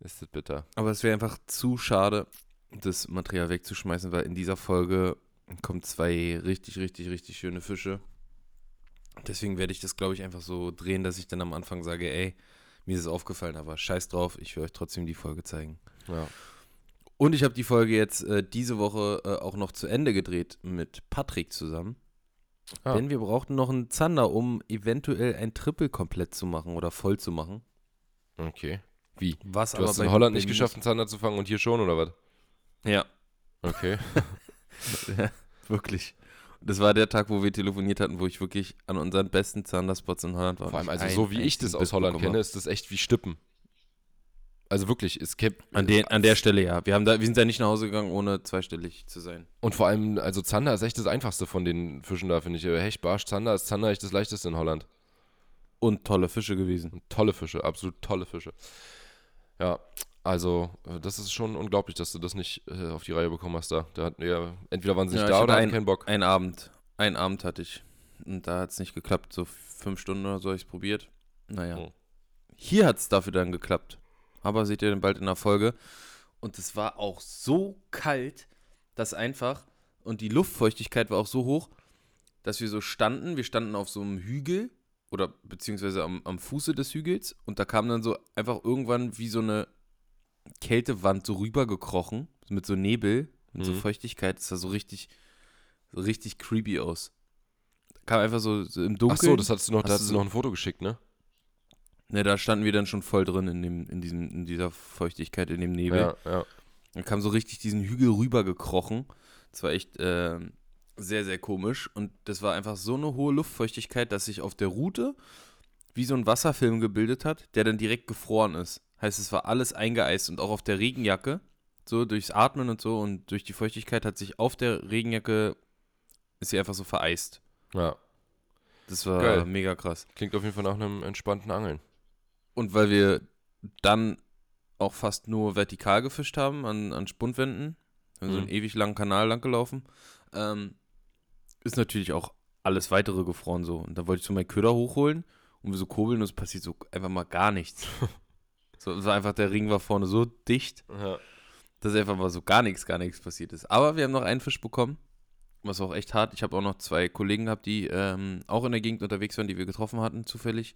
Ist das bitter. Aber es wäre einfach zu schade, das Material wegzuschmeißen, weil in dieser Folge kommen zwei richtig, richtig, richtig schöne Fische. Deswegen werde ich das, glaube ich, einfach so drehen, dass ich dann am Anfang sage, ey, mir ist es aufgefallen, aber scheiß drauf, ich will euch trotzdem die Folge zeigen. Ja. Und ich habe die Folge jetzt äh, diese Woche äh, auch noch zu Ende gedreht mit Patrick zusammen. Ah. Denn wir brauchten noch einen Zander, um eventuell ein Triple komplett zu machen oder voll zu machen. Okay. Wie? Was Du hast es in Holland nicht geschafft, einen Zander zu fangen und hier schon, oder was? Ja, Okay. ja, *laughs* wirklich. Das war der Tag, wo wir telefoniert hatten, wo ich wirklich an unseren besten Zanderspots in Holland war. Vor allem, also so wie ich das aus Holland kenne, ist das echt wie Stippen. Also wirklich, es gibt. An, den, an der Stelle ja. Wir, haben da, wir sind da nicht nach Hause gegangen, ohne zweistellig zu sein. Und vor allem, also Zander ist echt das einfachste von den Fischen da, finde ich. Hecht, Barsch, Zander ist Zander echt das leichteste in Holland. Und tolle Fische gewesen. Und tolle Fische, absolut tolle Fische. Ja, also äh, das ist schon unglaublich, dass du das nicht äh, auf die Reihe bekommen hast da. Da hatten wir, entweder waren sie nicht Ja, da oder hatten einen- keinen Bock. Ein Abend. Ein Abend hatte ich. Und da hat es nicht geklappt. So fünf Stunden oder so habe ich es probiert. Naja. Oh. Hier hat es dafür dann geklappt. Aber seht ihr dann bald in der Folge. Und es war auch so kalt, dass einfach. Und die Luftfeuchtigkeit war auch so hoch, dass wir so standen. Wir standen auf so einem Hügel. Oder beziehungsweise am, am Fuße des Hügels. Und da kam dann so einfach irgendwann wie so eine Kältewand so rübergekrochen. Mit so Nebel und so Mhm. Feuchtigkeit. Das sah so richtig, so richtig creepy aus. Kam einfach so, so im Dunkeln. Ach so, das hattest du noch, da Hast hast du so- noch ein Foto geschickt, ne? Ne, da standen wir dann schon voll drin in, dem, in, diesem, in dieser Feuchtigkeit, in dem Nebel. Ja, ja. Dann kam so richtig diesen Hügel rübergekrochen. Das war echt ähm, sehr, sehr komisch. Und das war einfach so eine hohe Luftfeuchtigkeit, dass sich auf der Route wie so ein Wasserfilm gebildet hat, der dann direkt gefroren ist. Heißt, es war alles eingeeist und auch auf der Regenjacke, so durchs Atmen und so und durch die Feuchtigkeit hat sich auf der Regenjacke, ist sie einfach so vereist. ja. Das war Geil. mega krass. Klingt auf jeden Fall nach einem entspannten Angeln. Und weil wir dann auch fast nur vertikal gefischt haben an, an Spundwänden, wir sind so einen Mhm. ewig langen Kanal lang gelaufen, ähm, ist natürlich auch alles weitere gefroren so. Und da wollte ich so meinen Köder hochholen und wir so kurbeln und es passiert so einfach mal gar nichts. *laughs* so, war einfach, der Ring war vorne so dicht, Ja. dass einfach mal so gar nichts, gar nichts passiert ist. Aber wir haben noch einen Fisch bekommen, was auch echt hart. Ich habe auch noch zwei Kollegen gehabt, die ähm, auch in der Gegend unterwegs waren, die wir getroffen hatten, zufällig.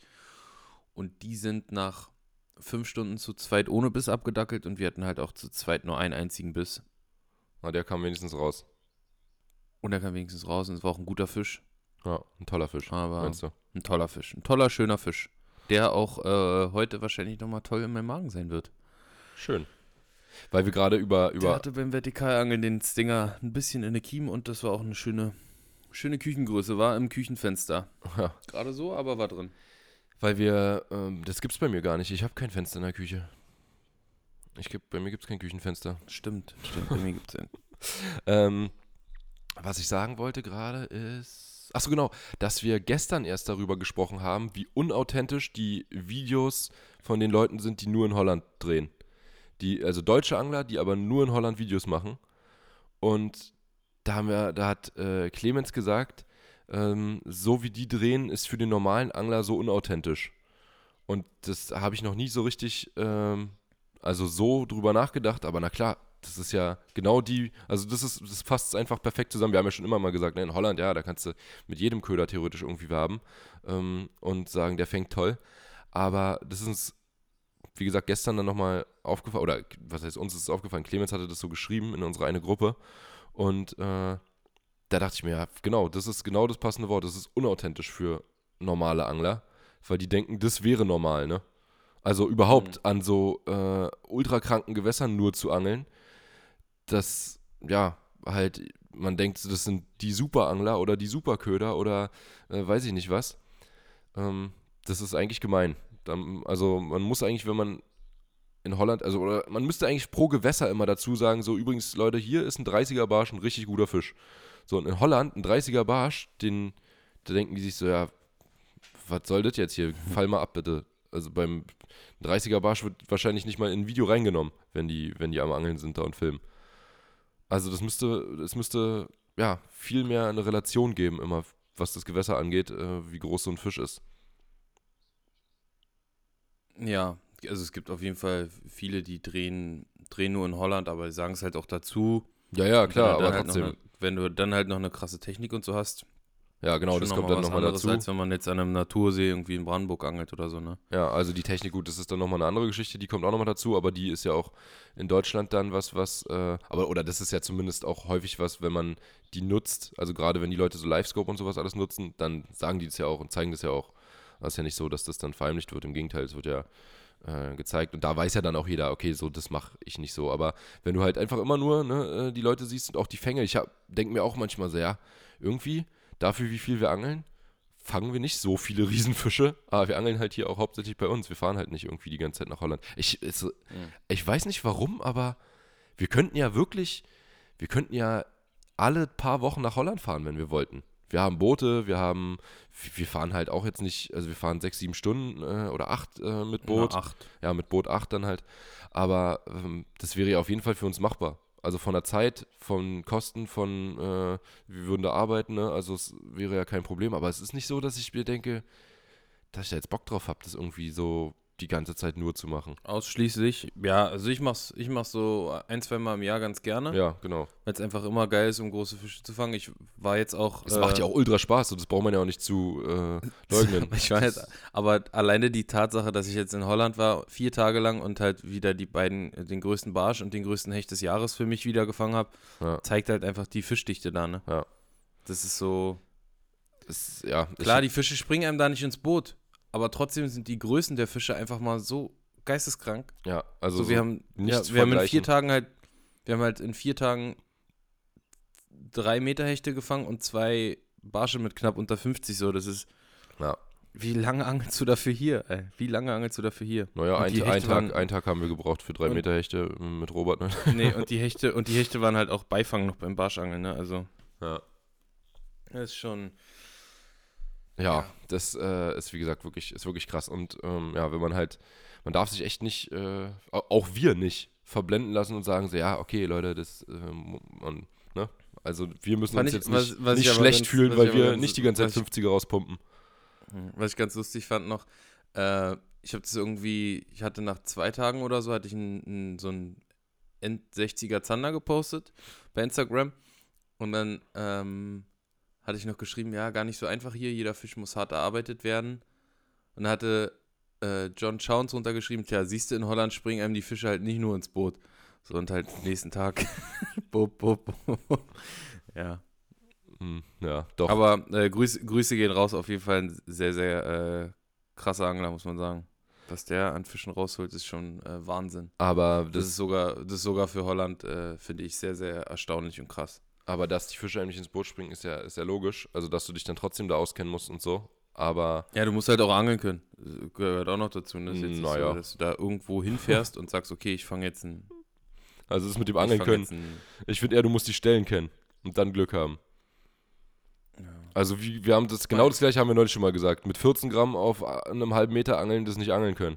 Und die sind nach fünf Stunden zu zweit ohne Biss abgedackelt und wir hatten halt auch zu zweit nur einen einzigen Biss. Na, der kam wenigstens raus. Und er kam wenigstens raus und es war auch ein guter Fisch. Ja, ein toller Fisch, Aber meinst du? ein toller Fisch. Ein toller, schöner Fisch. Der auch äh, heute wahrscheinlich nochmal toll in meinem Magen sein wird. Schön. Weil wir gerade über, Der über hatte beim Vertikalangeln den Stinger ein bisschen in der Kiem und das war auch eine schöne, schöne Küchengröße. War im Küchenfenster. Ja. Gerade so, aber war drin. Weil wir, ähm, das gibt's bei mir gar nicht. Ich habe kein Fenster in der Küche. Ich geb, bei mir gibt's kein Küchenfenster. Stimmt, stimmt. Bei mir gibt es einen. *laughs* Ähm, was ich sagen wollte gerade ist, achso genau, dass wir gestern erst darüber gesprochen haben, wie unauthentisch die Videos von den Leuten sind, die nur in Holland drehen. Die, also deutsche Angler, die aber nur in Holland Videos machen. Und da haben wir, da hat äh, Clemens gesagt, ähm, so wie die drehen, ist für den normalen Angler so unauthentisch. Und das habe ich noch nie so richtig, ähm, also so drüber nachgedacht, aber na klar, das ist ja genau die, also das ist, das fasst einfach perfekt zusammen. Wir haben ja schon immer mal gesagt, ne, in Holland, ja, da kannst du mit jedem Köder theoretisch irgendwie werben ähm, und sagen, der fängt toll. Aber das ist uns, wie gesagt, gestern dann nochmal aufgefallen, oder was heißt, uns ist es aufgefallen, Clemens hatte das so geschrieben in unsere eine Gruppe und äh, da dachte ich mir, ja, genau, das ist genau das passende Wort, das ist unauthentisch für normale Angler, weil die denken, das wäre normal, ne? Also überhaupt an so äh, ultrakranken Gewässern nur zu angeln, das, ja, halt, man denkt, das sind die Superangler oder die Superköder oder äh, weiß ich nicht was. Ähm, das ist eigentlich gemein. Dann, also man muss eigentlich, wenn man in Holland, also oder man müsste eigentlich pro Gewässer immer dazu sagen, so übrigens, Leute, hier ist ein 30er Barsch, ein richtig guter Fisch. So, und in Holland, ein 30er Barsch, den, da denken die sich so, ja, was soll das jetzt hier? Fall mal ab, bitte. Also beim 30er Barsch wird wahrscheinlich nicht mal in ein Video reingenommen, wenn die, wenn die am Angeln sind da und filmen. Also das müsste, das müsste, ja, viel mehr eine Relation geben, immer, was das Gewässer angeht, äh, wie groß so ein Fisch ist. Ja, also es gibt auf jeden Fall viele, die drehen, drehen nur in Holland, aber die sagen es halt auch dazu. Ja, ja, klar, aber halt trotzdem. Eine, wenn du dann halt noch eine krasse Technik und so hast, Ja, genau, das kommt dann nochmal dazu. als wenn man jetzt an einem Natursee irgendwie in Brandenburg angelt oder so, ne? Ja, also die Technik, gut, das ist dann nochmal eine andere Geschichte, die kommt auch nochmal dazu, aber die ist ja auch in Deutschland dann was, was, äh, aber, oder das ist ja zumindest auch häufig was, wenn man die nutzt, also gerade wenn die Leute so Livescope und sowas alles nutzen, dann sagen die das ja auch und zeigen das ja auch. Das ist ja nicht so, dass das dann verheimlicht wird, im Gegenteil, es wird ja äh, gezeigt und da weiß ja dann auch jeder, okay, so, das mache ich nicht so, aber wenn du halt einfach immer nur ne, äh, die Leute siehst und auch die Fänge, ich denke mir auch manchmal so, ja, irgendwie, dafür wie viel wir angeln, fangen wir nicht so viele *laughs* Riesenfische, aber wir angeln halt hier auch hauptsächlich bei uns. Wir fahren halt nicht irgendwie die ganze Zeit nach Holland. Ich, es, ich weiß nicht warum, aber wir könnten ja wirklich, wir könnten ja alle paar Wochen nach Holland fahren, wenn wir wollten. Wir haben Boote, wir haben, wir fahren halt auch jetzt nicht, also wir fahren sechs, sieben Stunden äh, oder acht äh, mit Boot. Na, acht. Ja, mit Boot 8 dann halt. Aber ähm, das wäre ja auf jeden Fall für uns machbar. Also von der Zeit, von Kosten, von äh, wir würden da arbeiten, ne? Also es wäre ja kein Problem. Aber es ist nicht so, dass ich mir denke, dass ich da jetzt Bock drauf habe, das irgendwie so die ganze Zeit nur zu machen. Ausschließlich, ja, also ich mach's, ich mach's so ein, zwei Mal im Jahr ganz gerne, Ja, genau. weil es einfach immer geil ist, um große Fische zu fangen. Ich war jetzt auch. Das macht ja auch ultra Spaß und das braucht man ja auch nicht zu äh, leugnen. *laughs* Ich weiß, aber alleine die Tatsache, dass ich jetzt in Holland war, vier Tage lang und halt wieder die beiden, äh, den größten Barsch und den größten Hecht des Jahres für mich wieder gefangen habe, Ja. zeigt halt einfach die Fischdichte da, ne? Ja. Das ist so. Das, ja, Klar, die Fische springen einem da nicht ins Boot, aber trotzdem sind die Größen der Fische einfach mal so geisteskrank. ja, also So, so wir haben, nicht ja, wir haben in vier Tagen halt, wir haben halt in vier Tagen drei Meter Hechte gefangen und zwei Barsche mit knapp unter 50 so. Das ist. Ja. Wie lange angelst du dafür hier? Ey? Wie lange angelst du dafür hier? Naja, ein, ein, Tag, waren- ein Tag haben wir gebraucht für drei Und- Meter Hechte äh, mit Robert. Ne? *laughs* Nee, und die *laughs* Hechte, und die Hechte waren halt auch Beifang noch beim Barschangeln, ne? Also, Ja. das ist schon. Ja, das äh, ist wie gesagt wirklich, ist wirklich krass. Und ähm, ja, wenn man halt, man darf sich echt nicht, äh, au- auch wir nicht, verblenden lassen und sagen so, ja, okay, Leute, das, ähm, man, ne? Also wir müssen Fand uns ich- jetzt was- nicht, was ich nicht schlecht ganz- fühlen, weil wir ganz- nicht die ganze Zeit was ich- 50er rauspumpen. Hm, Was ich ganz lustig fand noch, äh, ich habe das irgendwie, ich hatte nach zwei Tagen oder so, hatte ich ein, ein, so ein End-60er Zander gepostet bei Instagram und dann ähm, hatte ich noch geschrieben, ja, gar nicht so einfach hier, jeder Fisch muss hart erarbeitet werden. Und dann hatte äh, John Chowns runtergeschrieben, tja, siehst du, in Holland springen einem die Fische halt nicht nur ins Boot. So und halt nächsten Tag. *laughs* bub, bub, bub. Ja. Hm, ja, doch. Aber äh, Grüße, Grüße gehen raus, auf jeden Fall ein sehr, sehr äh, krasser Angler, muss man sagen. Was der an Fischen rausholt, ist schon äh, Wahnsinn. aber, Das das, ist sogar, das ist sogar für Holland, äh, finde ich, sehr, sehr erstaunlich und krass. Aber dass die Fische eigentlich ins Boot springen, ist ja, ist ja logisch. Also, dass du dich dann trotzdem da auskennen musst und so. Aber Ja, du musst halt auch angeln können. Das gehört auch noch dazu. Ne? Jetzt Naja. so, dass du da irgendwo hinfährst und sagst, okay, ich fange jetzt ein. also das mit dem Angeln können. Ich finde eher, du musst die Stellen kennen und dann Glück haben. ja. Also wie, wir haben das, genau das gleiche haben wir neulich schon mal gesagt. Mit 14 Gramm auf einem halben Meter angeln, das nicht angeln können.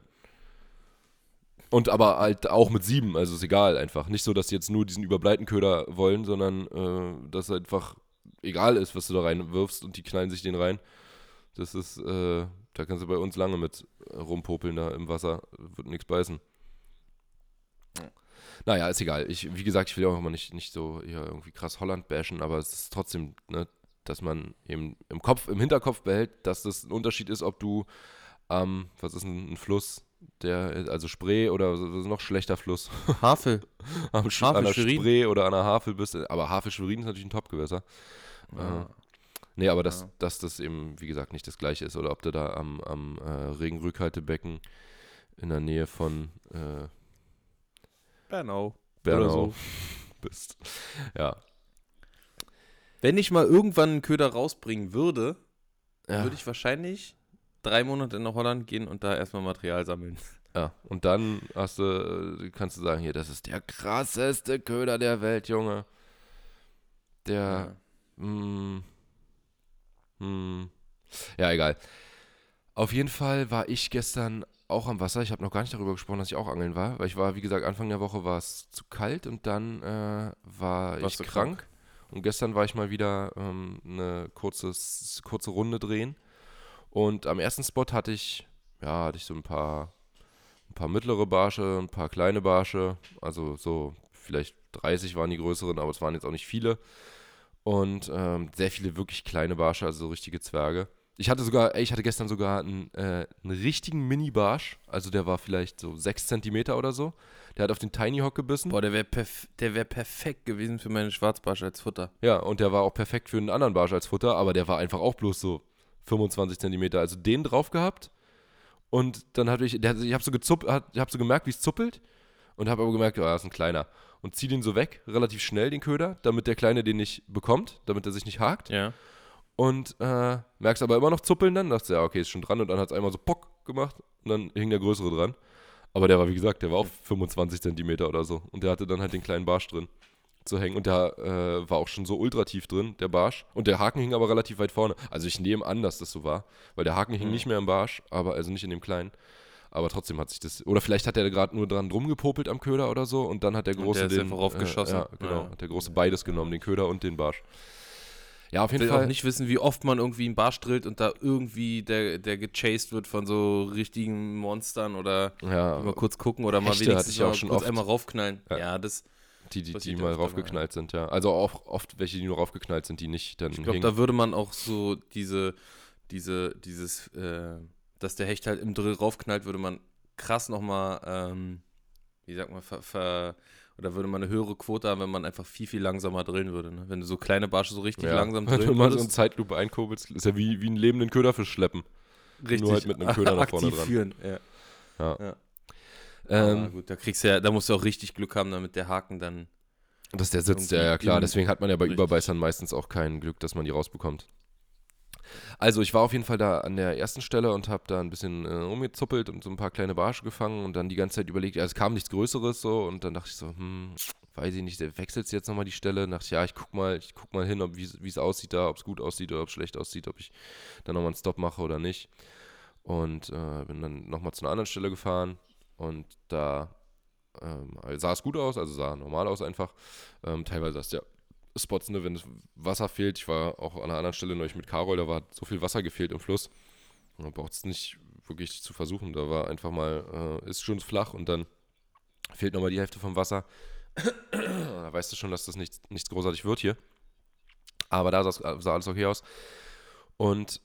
Und aber halt auch mit sieben, also ist egal einfach. Nicht so, dass die jetzt nur diesen Überbleitenköder wollen, sondern äh, dass einfach egal ist, was du da reinwirfst und die knallen sich den rein. Das ist, äh, da kannst du bei uns lange mit äh, rumpopeln da im Wasser, wird nichts beißen. Ja. Naja, ist egal. Ich, wie gesagt, ich will auch immer nicht, nicht so hier irgendwie krass Holland bashen, aber es ist trotzdem, ne, dass man eben im Kopf, im Hinterkopf behält, dass das ein Unterschied ist, ob du am, was ist ein, ein Fluss, der, also Spree oder noch schlechter Fluss, *laughs* Havel. am Sch Havel, an der Schwerin. Spree oder an der Havel bist. Aber Havel Schwerin ist natürlich ein Topgewässer. Ja. Nee, aber dass, Ja. dass das eben, wie gesagt, nicht das gleiche ist. Oder ob du da am, am äh, Regenrückhaltebecken in der Nähe von äh, Bernau. Bernau Oder so. *laughs* bist. Ja. Wenn ich mal irgendwann einen Köder rausbringen würde, ja. würde ich wahrscheinlich drei Monate nach Holland gehen und da erstmal Material sammeln. *laughs* Ja, und dann hast du, kannst du sagen, hier, das ist der krasseste Köder der Welt, Junge. Der, ja. Mh, mh, ja, egal. Auf jeden Fall war ich gestern auch am Wasser. Ich habe noch gar nicht darüber gesprochen, dass ich auch angeln war, weil ich war, wie gesagt, Anfang der Woche war es zu kalt und dann äh, war Warst ich krank. krank. Und gestern war ich mal wieder ähm, eine kurzes, kurze Runde drehen. Und am ersten Spot hatte ich, ja, hatte ich so ein paar, ein paar mittlere Barsche, ein paar kleine Barsche. Also so vielleicht 30 waren die größeren, aber es waren jetzt auch nicht viele. Und ähm, sehr viele wirklich kleine Barsche, also so richtige Zwerge. Ich hatte sogar, ey, ich hatte gestern sogar einen, äh, einen richtigen Mini-Barsch. Also der war vielleicht so 6 cm oder so. Der hat auf den Tiny Hawk gebissen. Boah, der wäre perf wär perfekt gewesen für meine Schwarzbarsche als Futter. Ja, und der war auch perfekt für einen anderen Barsch als Futter, aber der war einfach auch bloß so 25 cm. Also den drauf gehabt. Und dann hatte ich, der, ich habe so, hab so gemerkt, wie es zuppelt. Und habe aber gemerkt, oh, das ist ein kleiner. Und zieh den so weg, relativ schnell, den Köder, damit der Kleine den nicht bekommt, damit er sich nicht hakt. Ja. Und äh, merkst aber immer noch zuppeln dann. Dachte ja, okay, ist schon dran. Und dann hat es einmal so Pock gemacht. Und dann hing der größere dran. Aber der war, wie gesagt, der war auch 25 Zentimeter oder so. Und der hatte dann halt den kleinen Barsch drin zu hängen. Und der äh, war auch schon so ultra tief drin, der Barsch. Und der Haken hing aber relativ weit vorne. Also ich nehme an, dass das so war. Weil der Haken hing mhm. nicht mehr im Barsch, aber also nicht in dem kleinen. Aber trotzdem hat sich das. Oder vielleicht hat er gerade nur dran rumgepopelt am Köder oder so. Und dann hat der große und der den. Voraufgeschossen. Äh, ja, genau. Ja. Hat der große beides genommen, den Köder und den Barsch. Ja, auf jeden ich will Fall. auch nicht wissen, wie oft man irgendwie einen Barsch drillt und da irgendwie der, der gechased wird von so richtigen Monstern oder ja, mal kurz gucken oder mal wenigstens auch schon kurz einmal raufknallen. Ja, ja das. Die, die, die mal raufgeknallt mal. sind, ja. Also auch oft welche, die nur raufgeknallt sind, die nicht dann. Ich glaube, da würde man auch so diese, diese, dieses, äh, dass der Hecht halt im Drill raufknallt, würde man krass nochmal, ähm, wie sagt man, ver, ver oder würde man eine höhere Quote haben, wenn man einfach viel, viel langsamer drillen würde. Ne? Wenn du so kleine Barsche so richtig ja. langsam *laughs* drillen Wenn du mal so eine Zeitlupe einkurbelst, ist ja wie, wie einen lebenden Köderfisch schleppen. Richtig. Nur halt mit einem Köder nach vorne dran. führen, ja. Ja. ja. Ähm, gut, da kriegst du ja, da musst du auch richtig Glück haben, damit der Haken dann. Dass der sitzt, ja, ja klar. Deswegen hat man ja bei richtig. Überbeißern meistens auch kein Glück, dass man die rausbekommt. Also ich war auf jeden Fall da an der ersten Stelle und habe da ein bisschen äh, rumgezuppelt und so ein paar kleine Barsche gefangen und dann die ganze Zeit überlegt, ja, es kam nichts Größeres so und dann dachte ich so, hm, weiß ich nicht, wechselt jetzt nochmal die Stelle. Dachte ich, ja, ich guck mal, ich guck mal hin, wie es aussieht da, ob es gut aussieht oder ob es schlecht aussieht, ob ich da nochmal einen Stop mache oder nicht. Und äh, bin dann nochmal zu einer anderen Stelle gefahren und da ähm, sah es gut aus, also sah normal aus einfach. Ähm, teilweise hast du ja Spots, ne, wenn Wasser fehlt. Ich war auch an einer anderen Stelle neulich mit Carol, da war so viel Wasser gefehlt im Fluss. Man braucht es nicht wirklich zu versuchen. Da war einfach mal, äh, ist schon flach und dann fehlt nochmal die Hälfte vom Wasser. *coughs* da weißt du schon, dass das nichts, nichts großartig wird hier. Aber da sah alles okay aus. Und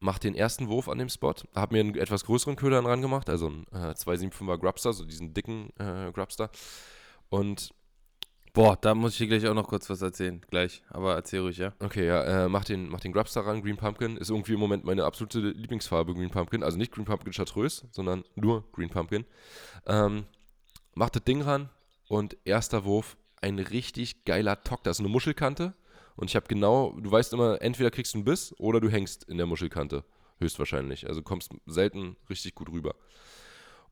mach den ersten Wurf an dem Spot. Hab mir einen etwas größeren Köder dran gemacht, also einen äh, 275er Grubster, so diesen dicken äh, Grubster. Und Boah, da muss ich dir gleich auch noch kurz was erzählen. Gleich, aber erzähl ruhig, ja. Okay, ja, äh, mach den, mach den Grubstar ran, Green Pumpkin. Ist irgendwie im Moment meine absolute Lieblingsfarbe, Green Pumpkin. Also nicht Green Pumpkin Chartreuse, sondern nur Green Pumpkin. Ähm, mach das Ding ran und erster Wurf, ein richtig geiler Tock. Da ist eine Muschelkante und ich habe genau, du weißt immer, entweder kriegst du einen Biss oder du hängst in der Muschelkante. Höchstwahrscheinlich. Also kommst selten richtig gut rüber.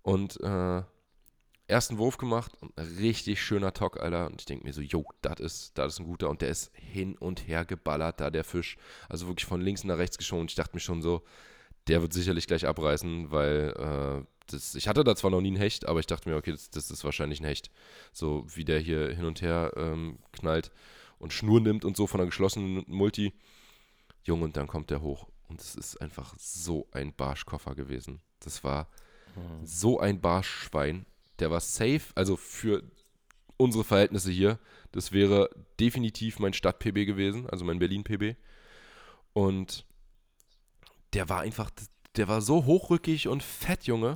Und äh, ersten Wurf gemacht richtig schöner Tock, Alter. Und ich denke mir so, jo, das ist, ist ein guter. Und der ist hin und her geballert, da der Fisch. Also wirklich von links nach rechts geschoben. Und ich dachte mir schon so, der wird sicherlich gleich abreißen, weil äh, das, ich hatte da zwar noch nie einen Hecht, aber ich dachte mir, okay, das, das ist wahrscheinlich ein Hecht. So wie der hier hin und her ähm, knallt und Schnur nimmt und so von einer geschlossenen Multi. Jung, und dann kommt der hoch. Und es ist einfach so ein Barschkoffer gewesen. Das war mhm. so ein Barschschwein. Der war safe, also für unsere Verhältnisse hier. Das wäre definitiv mein Stadt-PB gewesen, also mein Berlin-PB. Und der war einfach, der war so hochrückig und fett, Junge.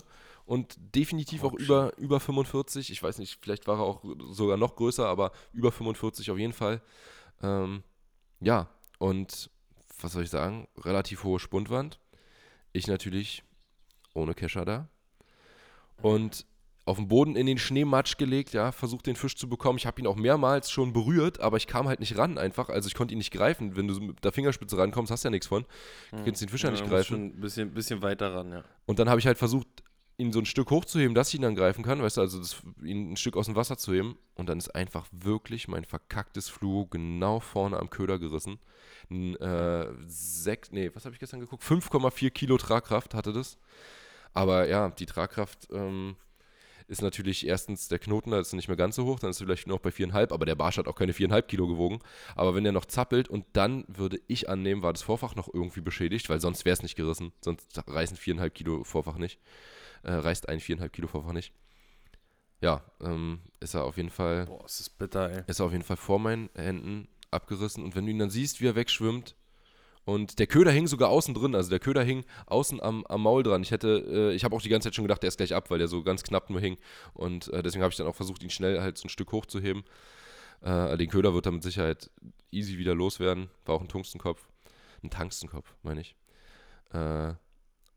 Und definitiv oh, auch über, über 45. Ich weiß nicht, vielleicht war er auch sogar noch größer, aber über 45 auf jeden Fall. Ähm, ja, und was soll ich sagen? Relativ hohe Spundwand. Ich natürlich ohne Kescher da. Und auf den Boden in den Schneematsch gelegt, ja, versucht den Fisch zu bekommen. Ich habe ihn auch mehrmals schon berührt, aber ich kam halt nicht ran einfach. Also ich konnte ihn nicht greifen. Wenn du mit der Fingerspitze rankommst, hast du ja nichts von. Du hm. kannst den Fisch ja, ja nicht greifen. Schon ein bisschen, bisschen weiter ran, ja. Und dann habe ich halt versucht, ihn so ein Stück hochzuheben, dass ich ihn dann greifen kann, weißt du, also das, ihn ein Stück aus dem Wasser zu heben. Und dann ist einfach wirklich mein verkacktes Fluo genau vorne am Köder gerissen. Ein, äh, sechs, nee, was habe ich gestern geguckt? 5,4 Kilo Tragkraft hatte das. Aber ja, die Tragkraft ähm, ist natürlich erstens der Knoten, da ist nicht mehr ganz so hoch, dann ist er vielleicht noch bei 4,5, aber der Barsch hat auch keine 4,5 Kilo gewogen. Aber wenn der noch zappelt und dann würde ich annehmen, war das Vorfach noch irgendwie beschädigt, weil sonst wäre es nicht gerissen. Sonst reißen 4,5 Kilo Vorfach nicht. Äh, reißt ein 4,5 Kilo Vorfach nicht. Ja, ähm, ist er auf jeden Fall. Boah, ist das bitter, ey. Ist er auf jeden Fall vor meinen Händen abgerissen. Und wenn du ihn dann siehst, wie er wegschwimmt, und der Köder hing sogar außen drin, also der Köder hing außen am, am Maul dran. Ich hätte, äh, ich habe auch die ganze Zeit schon gedacht, der ist gleich ab, weil der so ganz knapp nur hing. Und äh, deswegen habe ich dann auch versucht, ihn schnell halt so ein Stück hochzuheben. Äh, den Köder wird er mit Sicherheit easy wieder loswerden. War auch ein Tungstenkopf. Ein Tungstenkopf, meine ich. Äh,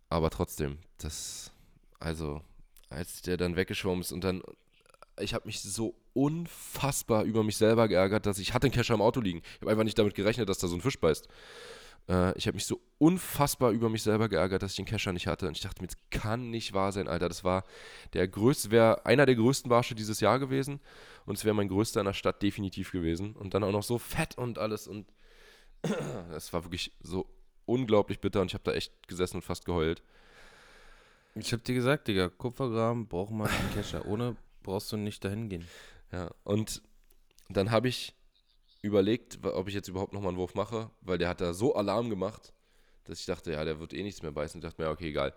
aber trotzdem, das, also, als der dann weggeschwommen ist und dann, ich habe mich so unfassbar über mich selber geärgert, dass ich hatte einen Kescher im Auto liegen. Ich habe einfach nicht damit gerechnet, dass da so ein Fisch beißt. Äh, ich habe mich so unfassbar über mich selber geärgert, dass ich den Kescher nicht hatte. Und ich dachte mir, das kann nicht wahr sein, Alter. Das war der größte, wäre einer der größten Barsche dieses Jahr gewesen. Und es wäre mein größter in der Stadt definitiv gewesen. Und dann auch noch so fett und alles. Und *clears throat* es war wirklich so unglaublich bitter. Und ich habe da echt gesessen und fast geheult. Ich habe dir gesagt, Digga, Kupfergraben braucht man einen Kescher. Ohne brauchst du nicht dahin gehen. Ja, und dann habe ich überlegt, ob ich jetzt überhaupt nochmal einen Wurf mache, weil der hat da so Alarm gemacht, dass ich dachte, ja, der wird eh nichts mehr beißen. Ich dachte mir, okay, egal.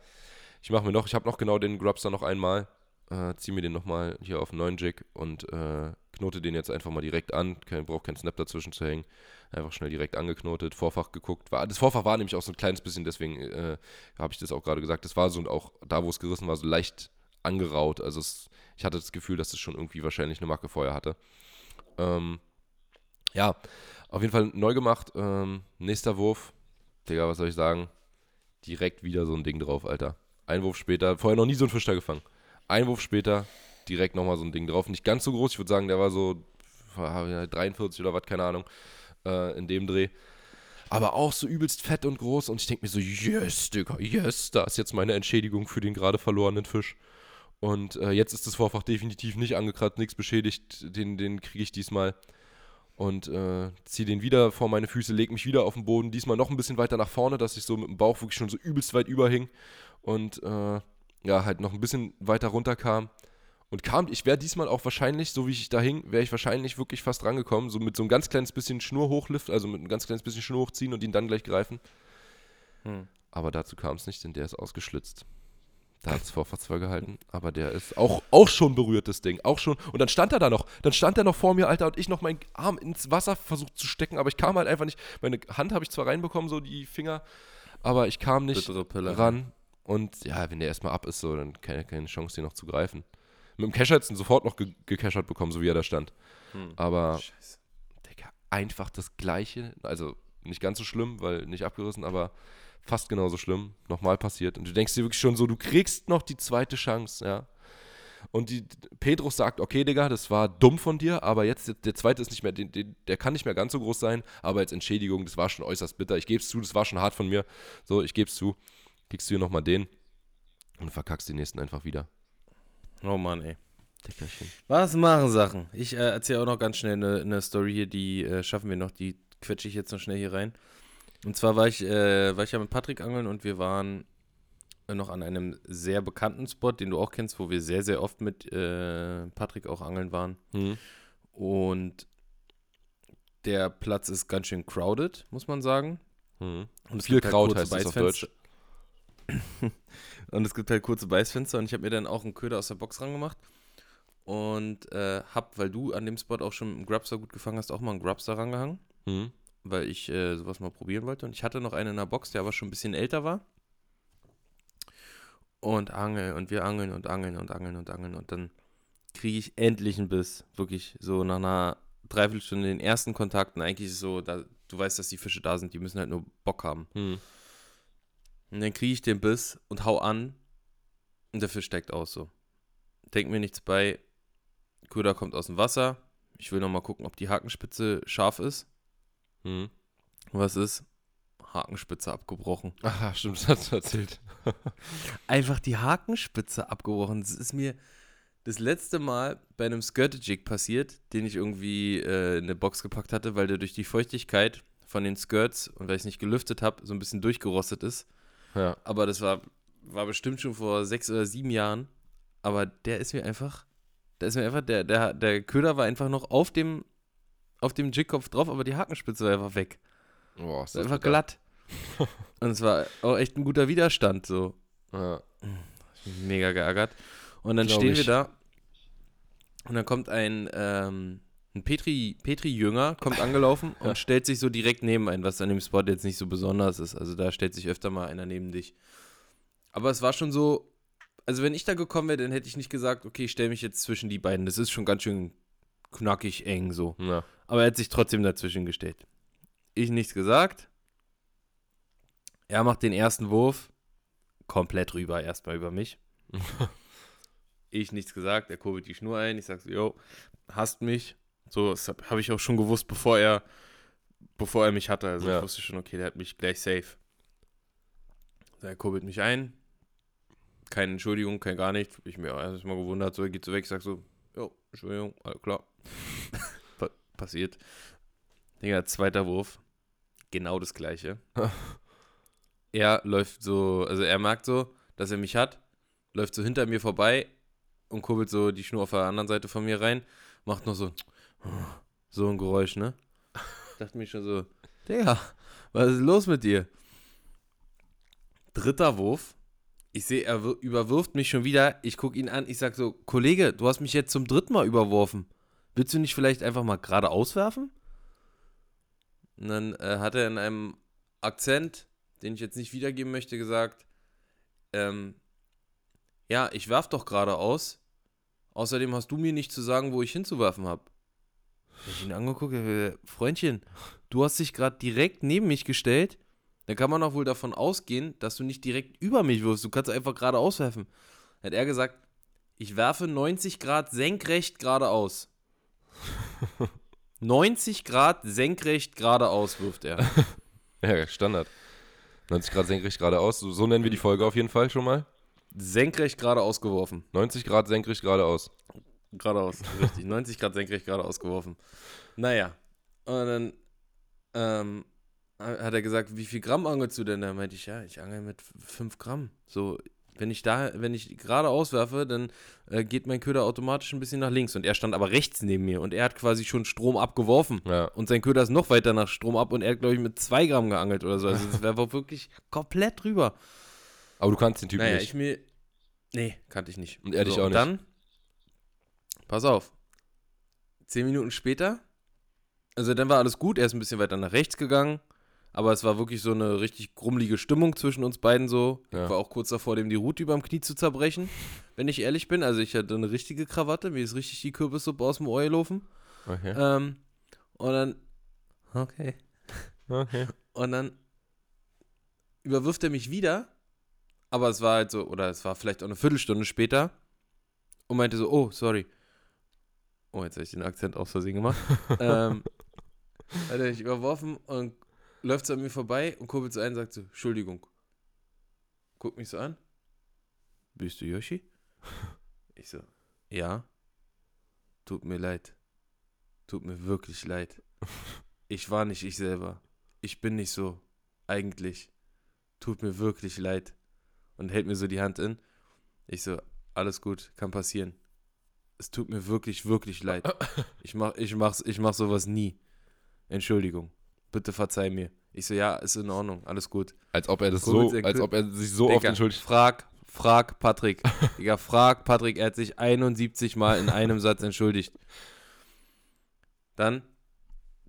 Ich mache mir noch, ich habe noch genau den Grubster noch einmal, äh, ziehe mir den nochmal hier auf einen neuen Jig und äh, knote den jetzt einfach mal direkt an. Kein, braucht keinen Snap dazwischen zu hängen. Einfach schnell direkt angeknotet, Vorfach geguckt. War, das Vorfach war nämlich auch so ein kleines bisschen, deswegen äh, habe ich das auch gerade gesagt. Das war so und auch da, wo es gerissen war, so leicht angeraut. Also es, ich hatte das Gefühl, dass es schon irgendwie wahrscheinlich eine Macke vorher hatte. Ähm, ja, auf jeden Fall neu gemacht. Ähm, nächster Wurf. Digga, was soll ich sagen? Direkt wieder so ein Ding drauf, Alter. Ein Wurf später, vorher noch nie so ein Fisch da gefangen. Ein Wurf später, direkt nochmal so ein Ding drauf. Nicht ganz so groß, ich würde sagen, der war so 43 oder was, keine Ahnung, äh, in dem Dreh. Aber auch so übelst fett und groß. Und ich denke mir so, yes, Digga, yes, da ist jetzt meine Entschädigung für den gerade verlorenen Fisch. Und äh, jetzt ist das Vorfach definitiv nicht angekratzt, nichts beschädigt. Den, den kriege ich diesmal und äh, ziehe den wieder vor meine Füße, lege mich wieder auf den Boden, diesmal noch ein bisschen weiter nach vorne, dass ich so mit dem Bauch wirklich schon so übelst weit überhing und äh, ja, halt noch ein bisschen weiter runter kam. Und kam, ich wäre diesmal auch wahrscheinlich, so wie ich da hing, wäre ich wahrscheinlich wirklich fast rangekommen, so mit so ein ganz kleines bisschen Schnur hochlift, also mit ein ganz kleines bisschen Schnur hochziehen und ihn dann gleich greifen. Hm. Aber dazu kam es nicht, denn der ist ausgeschlitzt. Da hat es Vorfahrt zwar gehalten, aber der ist auch, auch schon berührt, das Ding. Auch schon. Und dann stand er da noch. Dann stand er noch vor mir, Alter, und ich noch meinen Arm ins Wasser versucht zu stecken, aber ich kam halt einfach nicht. Meine Hand habe ich zwar reinbekommen, so die Finger, aber ich kam nicht ran. Und ja, wenn der erstmal ab ist, so, dann keine, keine Chance, den noch zu greifen. Mit dem Kescher hättest du ihn sofort noch ge gecachert bekommen, so wie er da stand. Hm. Aber, Scheiße. Digga, einfach das Gleiche. Also nicht ganz so schlimm, weil nicht abgerissen, aber fast genauso schlimm, nochmal passiert. Und du denkst dir wirklich schon so, du kriegst noch die zweite Chance, ja. Und die, Pedro sagt, okay, Digga, das war dumm von dir, aber jetzt, der zweite ist nicht mehr, den, den, der kann nicht mehr ganz so groß sein, aber als Entschädigung, das war schon äußerst bitter. Ich gebe es zu, das war schon hart von mir. So, ich gebe es zu. Kriegst du hier nochmal den und verkackst die nächsten einfach wieder. Oh Mann, ey. Dickerchen. Was machen Sachen? Ich äh, erzähle auch noch ganz schnell eine, eine Story hier, die äh, schaffen wir noch, die quetsche ich jetzt noch schnell hier rein. Und zwar war ich, äh, war ich ja mit Patrick angeln und wir waren noch an einem sehr bekannten Spot, den du auch kennst, wo wir sehr, sehr oft mit äh, Patrick auch angeln waren. Mhm. Und der Platz ist ganz schön crowded, muss man sagen. Mhm. Und viel halt Kraut heißt es auf Deutsch. Und es gibt halt kurze Beißfenster und ich habe mir dann auch einen Köder aus der Box rangemacht und äh, hab, weil du an dem Spot auch schon einen Grubster gut gefangen hast, auch mal einen Grubster rangehangen. Mhm weil ich äh, sowas mal probieren wollte. Und ich hatte noch einen in der Box, der aber schon ein bisschen älter war. Und angeln und wir angeln und angeln und angeln und angeln. Und dann kriege ich endlich einen Biss. Wirklich so nach einer Dreiviertelstunde den ersten Kontakten. Eigentlich ist so, da, du weißt, dass die Fische da sind, die müssen halt nur Bock haben. Hm. Und dann kriege ich den Biss und hau an. Und der Fisch steigt aus so. Denk mir nichts bei. Köder kommt aus dem Wasser. Ich will nochmal gucken, ob die Hakenspitze scharf ist. Hm. Was ist? Hakenspitze abgebrochen. *laughs* Aha, stimmt, das hast du erzählt. *laughs* einfach die Hakenspitze abgebrochen. Das ist mir das letzte Mal bei einem Skirtajig passiert, den ich irgendwie äh, in eine Box gepackt hatte, weil der durch die Feuchtigkeit von den Skirts und weil ich es nicht gelüftet habe, so ein bisschen durchgerostet ist. Ja. Aber das war, war bestimmt schon vor sechs oder sieben Jahren. Aber der ist mir einfach, der ist mir einfach, der, der, der Köder war einfach noch auf dem, auf dem Jigkopf drauf, aber die Hakenspitze war einfach weg. Boah, Das war einfach glatt. *laughs* und es war auch echt ein guter Widerstand, so. Ja. Mega geärgert. Und dann Glaub stehen ich. wir da und dann kommt ein, ähm, ein Petri, Petri-Jünger, kommt angelaufen *laughs* und Ja. stellt sich so direkt neben ein, was an dem Spot jetzt nicht so besonders ist. Also da stellt sich öfter mal einer neben dich. Aber es war schon so, also wenn ich da gekommen wäre, dann hätte ich nicht gesagt, okay, ich stelle mich jetzt zwischen die beiden. Das ist schon ganz schön knackig eng so. Ja. Aber er hat sich trotzdem dazwischen gestellt. Ich nichts gesagt. Er macht den ersten Wurf komplett rüber, erstmal über mich. *laughs* ich nichts gesagt, er kurbelt die Schnur ein. Ich sag so, yo, hasst mich. So, das habe hab ich auch schon gewusst, bevor er, bevor er mich hatte. Also Ja. ich wusste schon, okay, der hat mich gleich safe. So, Er kurbelt mich ein. Keine Entschuldigung, kein gar nichts. Ich mir erstmal gewundert, so, er geht so weg. Ich sag so, jo, Entschuldigung, alles klar. *laughs* Pa passiert. Digga, zweiter Wurf. Genau das gleiche. *laughs* er läuft so, also er merkt so, dass er mich hat, läuft so hinter mir vorbei und kurbelt so die Schnur auf der anderen Seite von mir rein, macht noch so, so ein Geräusch, ne? *laughs* Dachte mir schon so, Digga, was ist los mit dir? Dritter Wurf. Ich sehe, er wir- überwirft mich schon wieder. Ich gucke ihn an. Ich sag so, Kollege, du hast mich jetzt zum dritten Mal überworfen. Willst du nicht vielleicht einfach mal gerade auswerfen? Und dann äh, hat er in einem Akzent, den ich jetzt nicht wiedergeben möchte, gesagt, ähm, ja, ich werf doch gerade aus. Außerdem hast du mir nicht zu sagen, wo ich hinzuwerfen habe. Ich ihn angeguckt, Freundchen, du hast dich gerade direkt neben mich gestellt. Dann kann man auch wohl davon ausgehen, dass du nicht direkt über mich wirfst. Du kannst einfach gerade auswerfen. Hat er gesagt, ich werfe 90 Grad senkrecht geradeaus. *laughs* 90 Grad senkrecht geradeaus wirft er. *laughs* ja, Standard. 90 Grad senkrecht geradeaus. So, so nennen wir die Folge auf jeden Fall schon mal. Senkrecht geradeaus geworfen. 90 Grad senkrecht geradeaus. Geradeaus, richtig. *laughs* 90 Grad senkrecht geradeaus geworfen. Naja. Und dann ähm, hat er gesagt, wie viel Gramm angelst du denn? Da meinte ich, ja, ich angel mit 5 Gramm. So, wenn ich da, wenn ich gerade auswerfe, dann äh, geht mein Köder automatisch ein bisschen nach links. Und er stand aber rechts neben mir und er hat quasi schon Strom abgeworfen. Ja. Und sein Köder ist noch weiter nach Strom ab und er hat, glaube ich, mit 2 Gramm geangelt oder so. Also das wäre wirklich komplett drüber. Aber du kannst den Typen Naja, nicht. ich mir. Nee, kannte ich nicht. Und er dich so, auch nicht. Dann, pass auf. Zehn Minuten später, also dann war alles gut, er ist ein bisschen weiter nach rechts gegangen, aber es war wirklich so eine richtig grummelige Stimmung zwischen uns beiden so. Ja. Ich war auch kurz davor, dem die Route überm Knie zu zerbrechen, *laughs* wenn ich ehrlich bin. Also ich hatte eine richtige Krawatte, mir ist richtig die Kürbissuppe aus dem Ohr gelaufen. Okay. Ähm, und dann, okay. okay. Und dann überwirft er mich wieder, aber es war halt so, oder es war vielleicht auch eine Viertelstunde später und meinte so, oh, sorry. Oh, jetzt habe ich den Akzent aus Versehen gemacht. *laughs* ähm, hat er mich überworfen und läuft so an mir vorbei und kurbelt so ein und sagt so, Entschuldigung. Guckt mich so an. Bist du Yoshi? Ich so, ja. Tut mir leid. Tut mir wirklich leid. Ich war nicht ich selber. Ich bin nicht so. Eigentlich. Tut mir wirklich leid. Und hält mir so die Hand in. Ich so, alles gut, kann passieren. Es tut mir wirklich, wirklich leid. *coughs* Ich mach, ich mach's, ich mach sowas nie. Entschuldigung. Bitte verzeih mir. Ich so, ja, ist in Ordnung, alles gut. Als ob er das so, als ob er sich so oft Digga, entschuldigt. Frag, frag Patrick. *laughs* Digga, frag Patrick, er hat sich 71 Mal in einem Satz entschuldigt. Dann,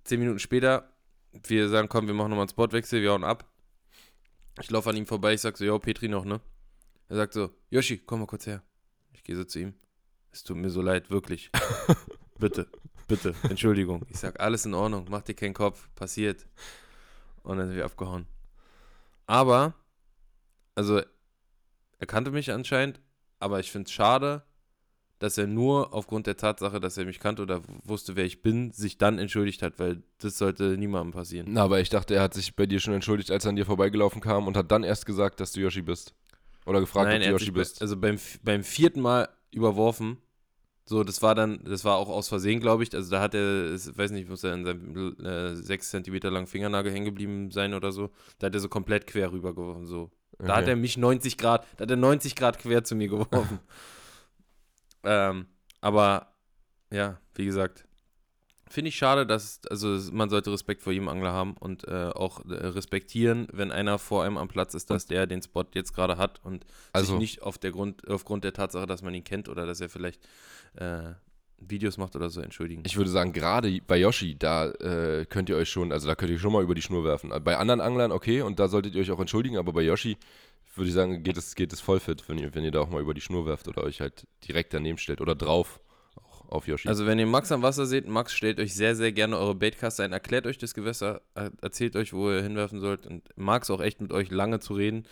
10 Minuten später, wir sagen, komm, wir machen nochmal einen Spotwechsel, wir hauen ab. Ich laufe an ihm vorbei, ich sag so, yo, Petri noch, ne? Er sagt so, Yoshi, komm mal kurz her. Ich gehe so zu ihm. Es tut mir so leid, wirklich. *laughs* bitte, bitte, Entschuldigung. Ich sag, alles in Ordnung, mach dir keinen Kopf, passiert. Und dann sind wir abgehauen. Aber, also, er kannte mich anscheinend, aber ich finde es schade, dass er nur aufgrund der Tatsache, dass er mich kannte oder wusste, wer ich bin, sich dann entschuldigt hat, weil das sollte niemandem passieren. Na, aber ich dachte, er hat sich bei dir schon entschuldigt, als er an dir vorbeigelaufen kam und hat dann erst gesagt, dass du Yoshi bist. Oder gefragt, Nein, ob du Yoshi bist. Bei, also beim, beim vierten Mal überworfen. So, das war dann, das war auch aus Versehen, glaube ich. Also da hat er, ich weiß nicht, muss er in seinem äh, 6 cm langen Fingernagel hängen geblieben sein oder so. Da hat er so komplett quer rübergeworfen. So. Da hat Okay. er mich 90 Grad, da hat er 90 Grad quer zu mir geworfen. *laughs* ähm, aber ja, wie gesagt, finde ich schade, dass, also man sollte Respekt vor jedem Angler haben und äh, auch äh, respektieren, wenn einer vor einem am Platz ist, dass der den Spot jetzt gerade hat und Also- sich nicht auf der Grund, aufgrund der Tatsache, dass man ihn kennt oder dass er vielleicht äh, Videos macht oder so entschuldigen. Ich würde sagen, gerade bei Yoshi, da äh, könnt ihr euch schon, also da könnt ihr schon mal über die Schnur werfen. Bei anderen Anglern, okay, und da solltet ihr euch auch entschuldigen, aber bei Yoshi würde ich sagen, geht es, geht es voll fit, wenn ihr, wenn ihr da auch mal über die Schnur werft oder euch halt direkt daneben stellt oder drauf auf Yoshi. Also wenn ihr Max am Wasser seht, Max stellt euch sehr, sehr gerne eure Baitcaster ein, erklärt euch das Gewässer, er- erzählt euch, wo ihr hinwerfen sollt und mag es auch echt mit euch lange zu reden.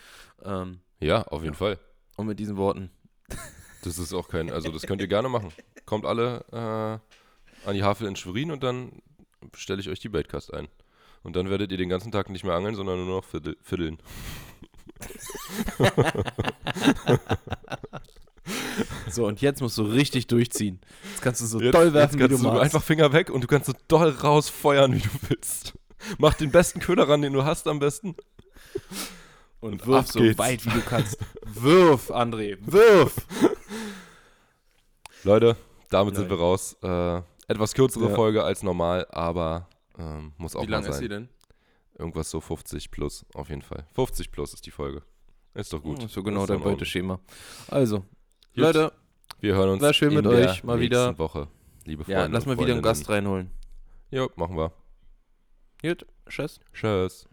Ähm, ja, auf jeden Fall. und mit diesen Worten. *laughs* Das ist auch kein, also das könnt ihr gerne machen. Kommt alle äh, an die Havel in Schwerin und dann stelle ich euch die Baitcast ein. Und dann werdet ihr den ganzen Tag nicht mehr angeln, sondern nur noch fiddel, fiddeln. *laughs* *laughs* So, und jetzt musst du richtig durchziehen. Jetzt kannst du so Jetzt, doll werfen, jetzt kannst wie du du einfach Finger weg und du kannst so doll rausfeuern, wie du willst. Mach den besten Köder ran, den du hast am besten. und und wirf so geht's. weit, wie du kannst. wirf, André, wirf! Leute, damit sind Leute. wir raus. Äh, etwas kürzere Ja. Folge als normal, aber ähm, muss auch Wie mal lang sein. ist sie denn? Irgendwas so 50 plus, auf jeden Fall. 50 plus ist die Folge. Ist doch gut. Hm, So genau dein. Beuteschema. Also, Gut. Leute, Wir hören uns War schön in mit der euch, mal nächsten wieder. Woche, liebe Freunde. ja, lass mal wieder einen. Gast reinholen. Jo, machen wir. Gut, tschüss. Tschüss.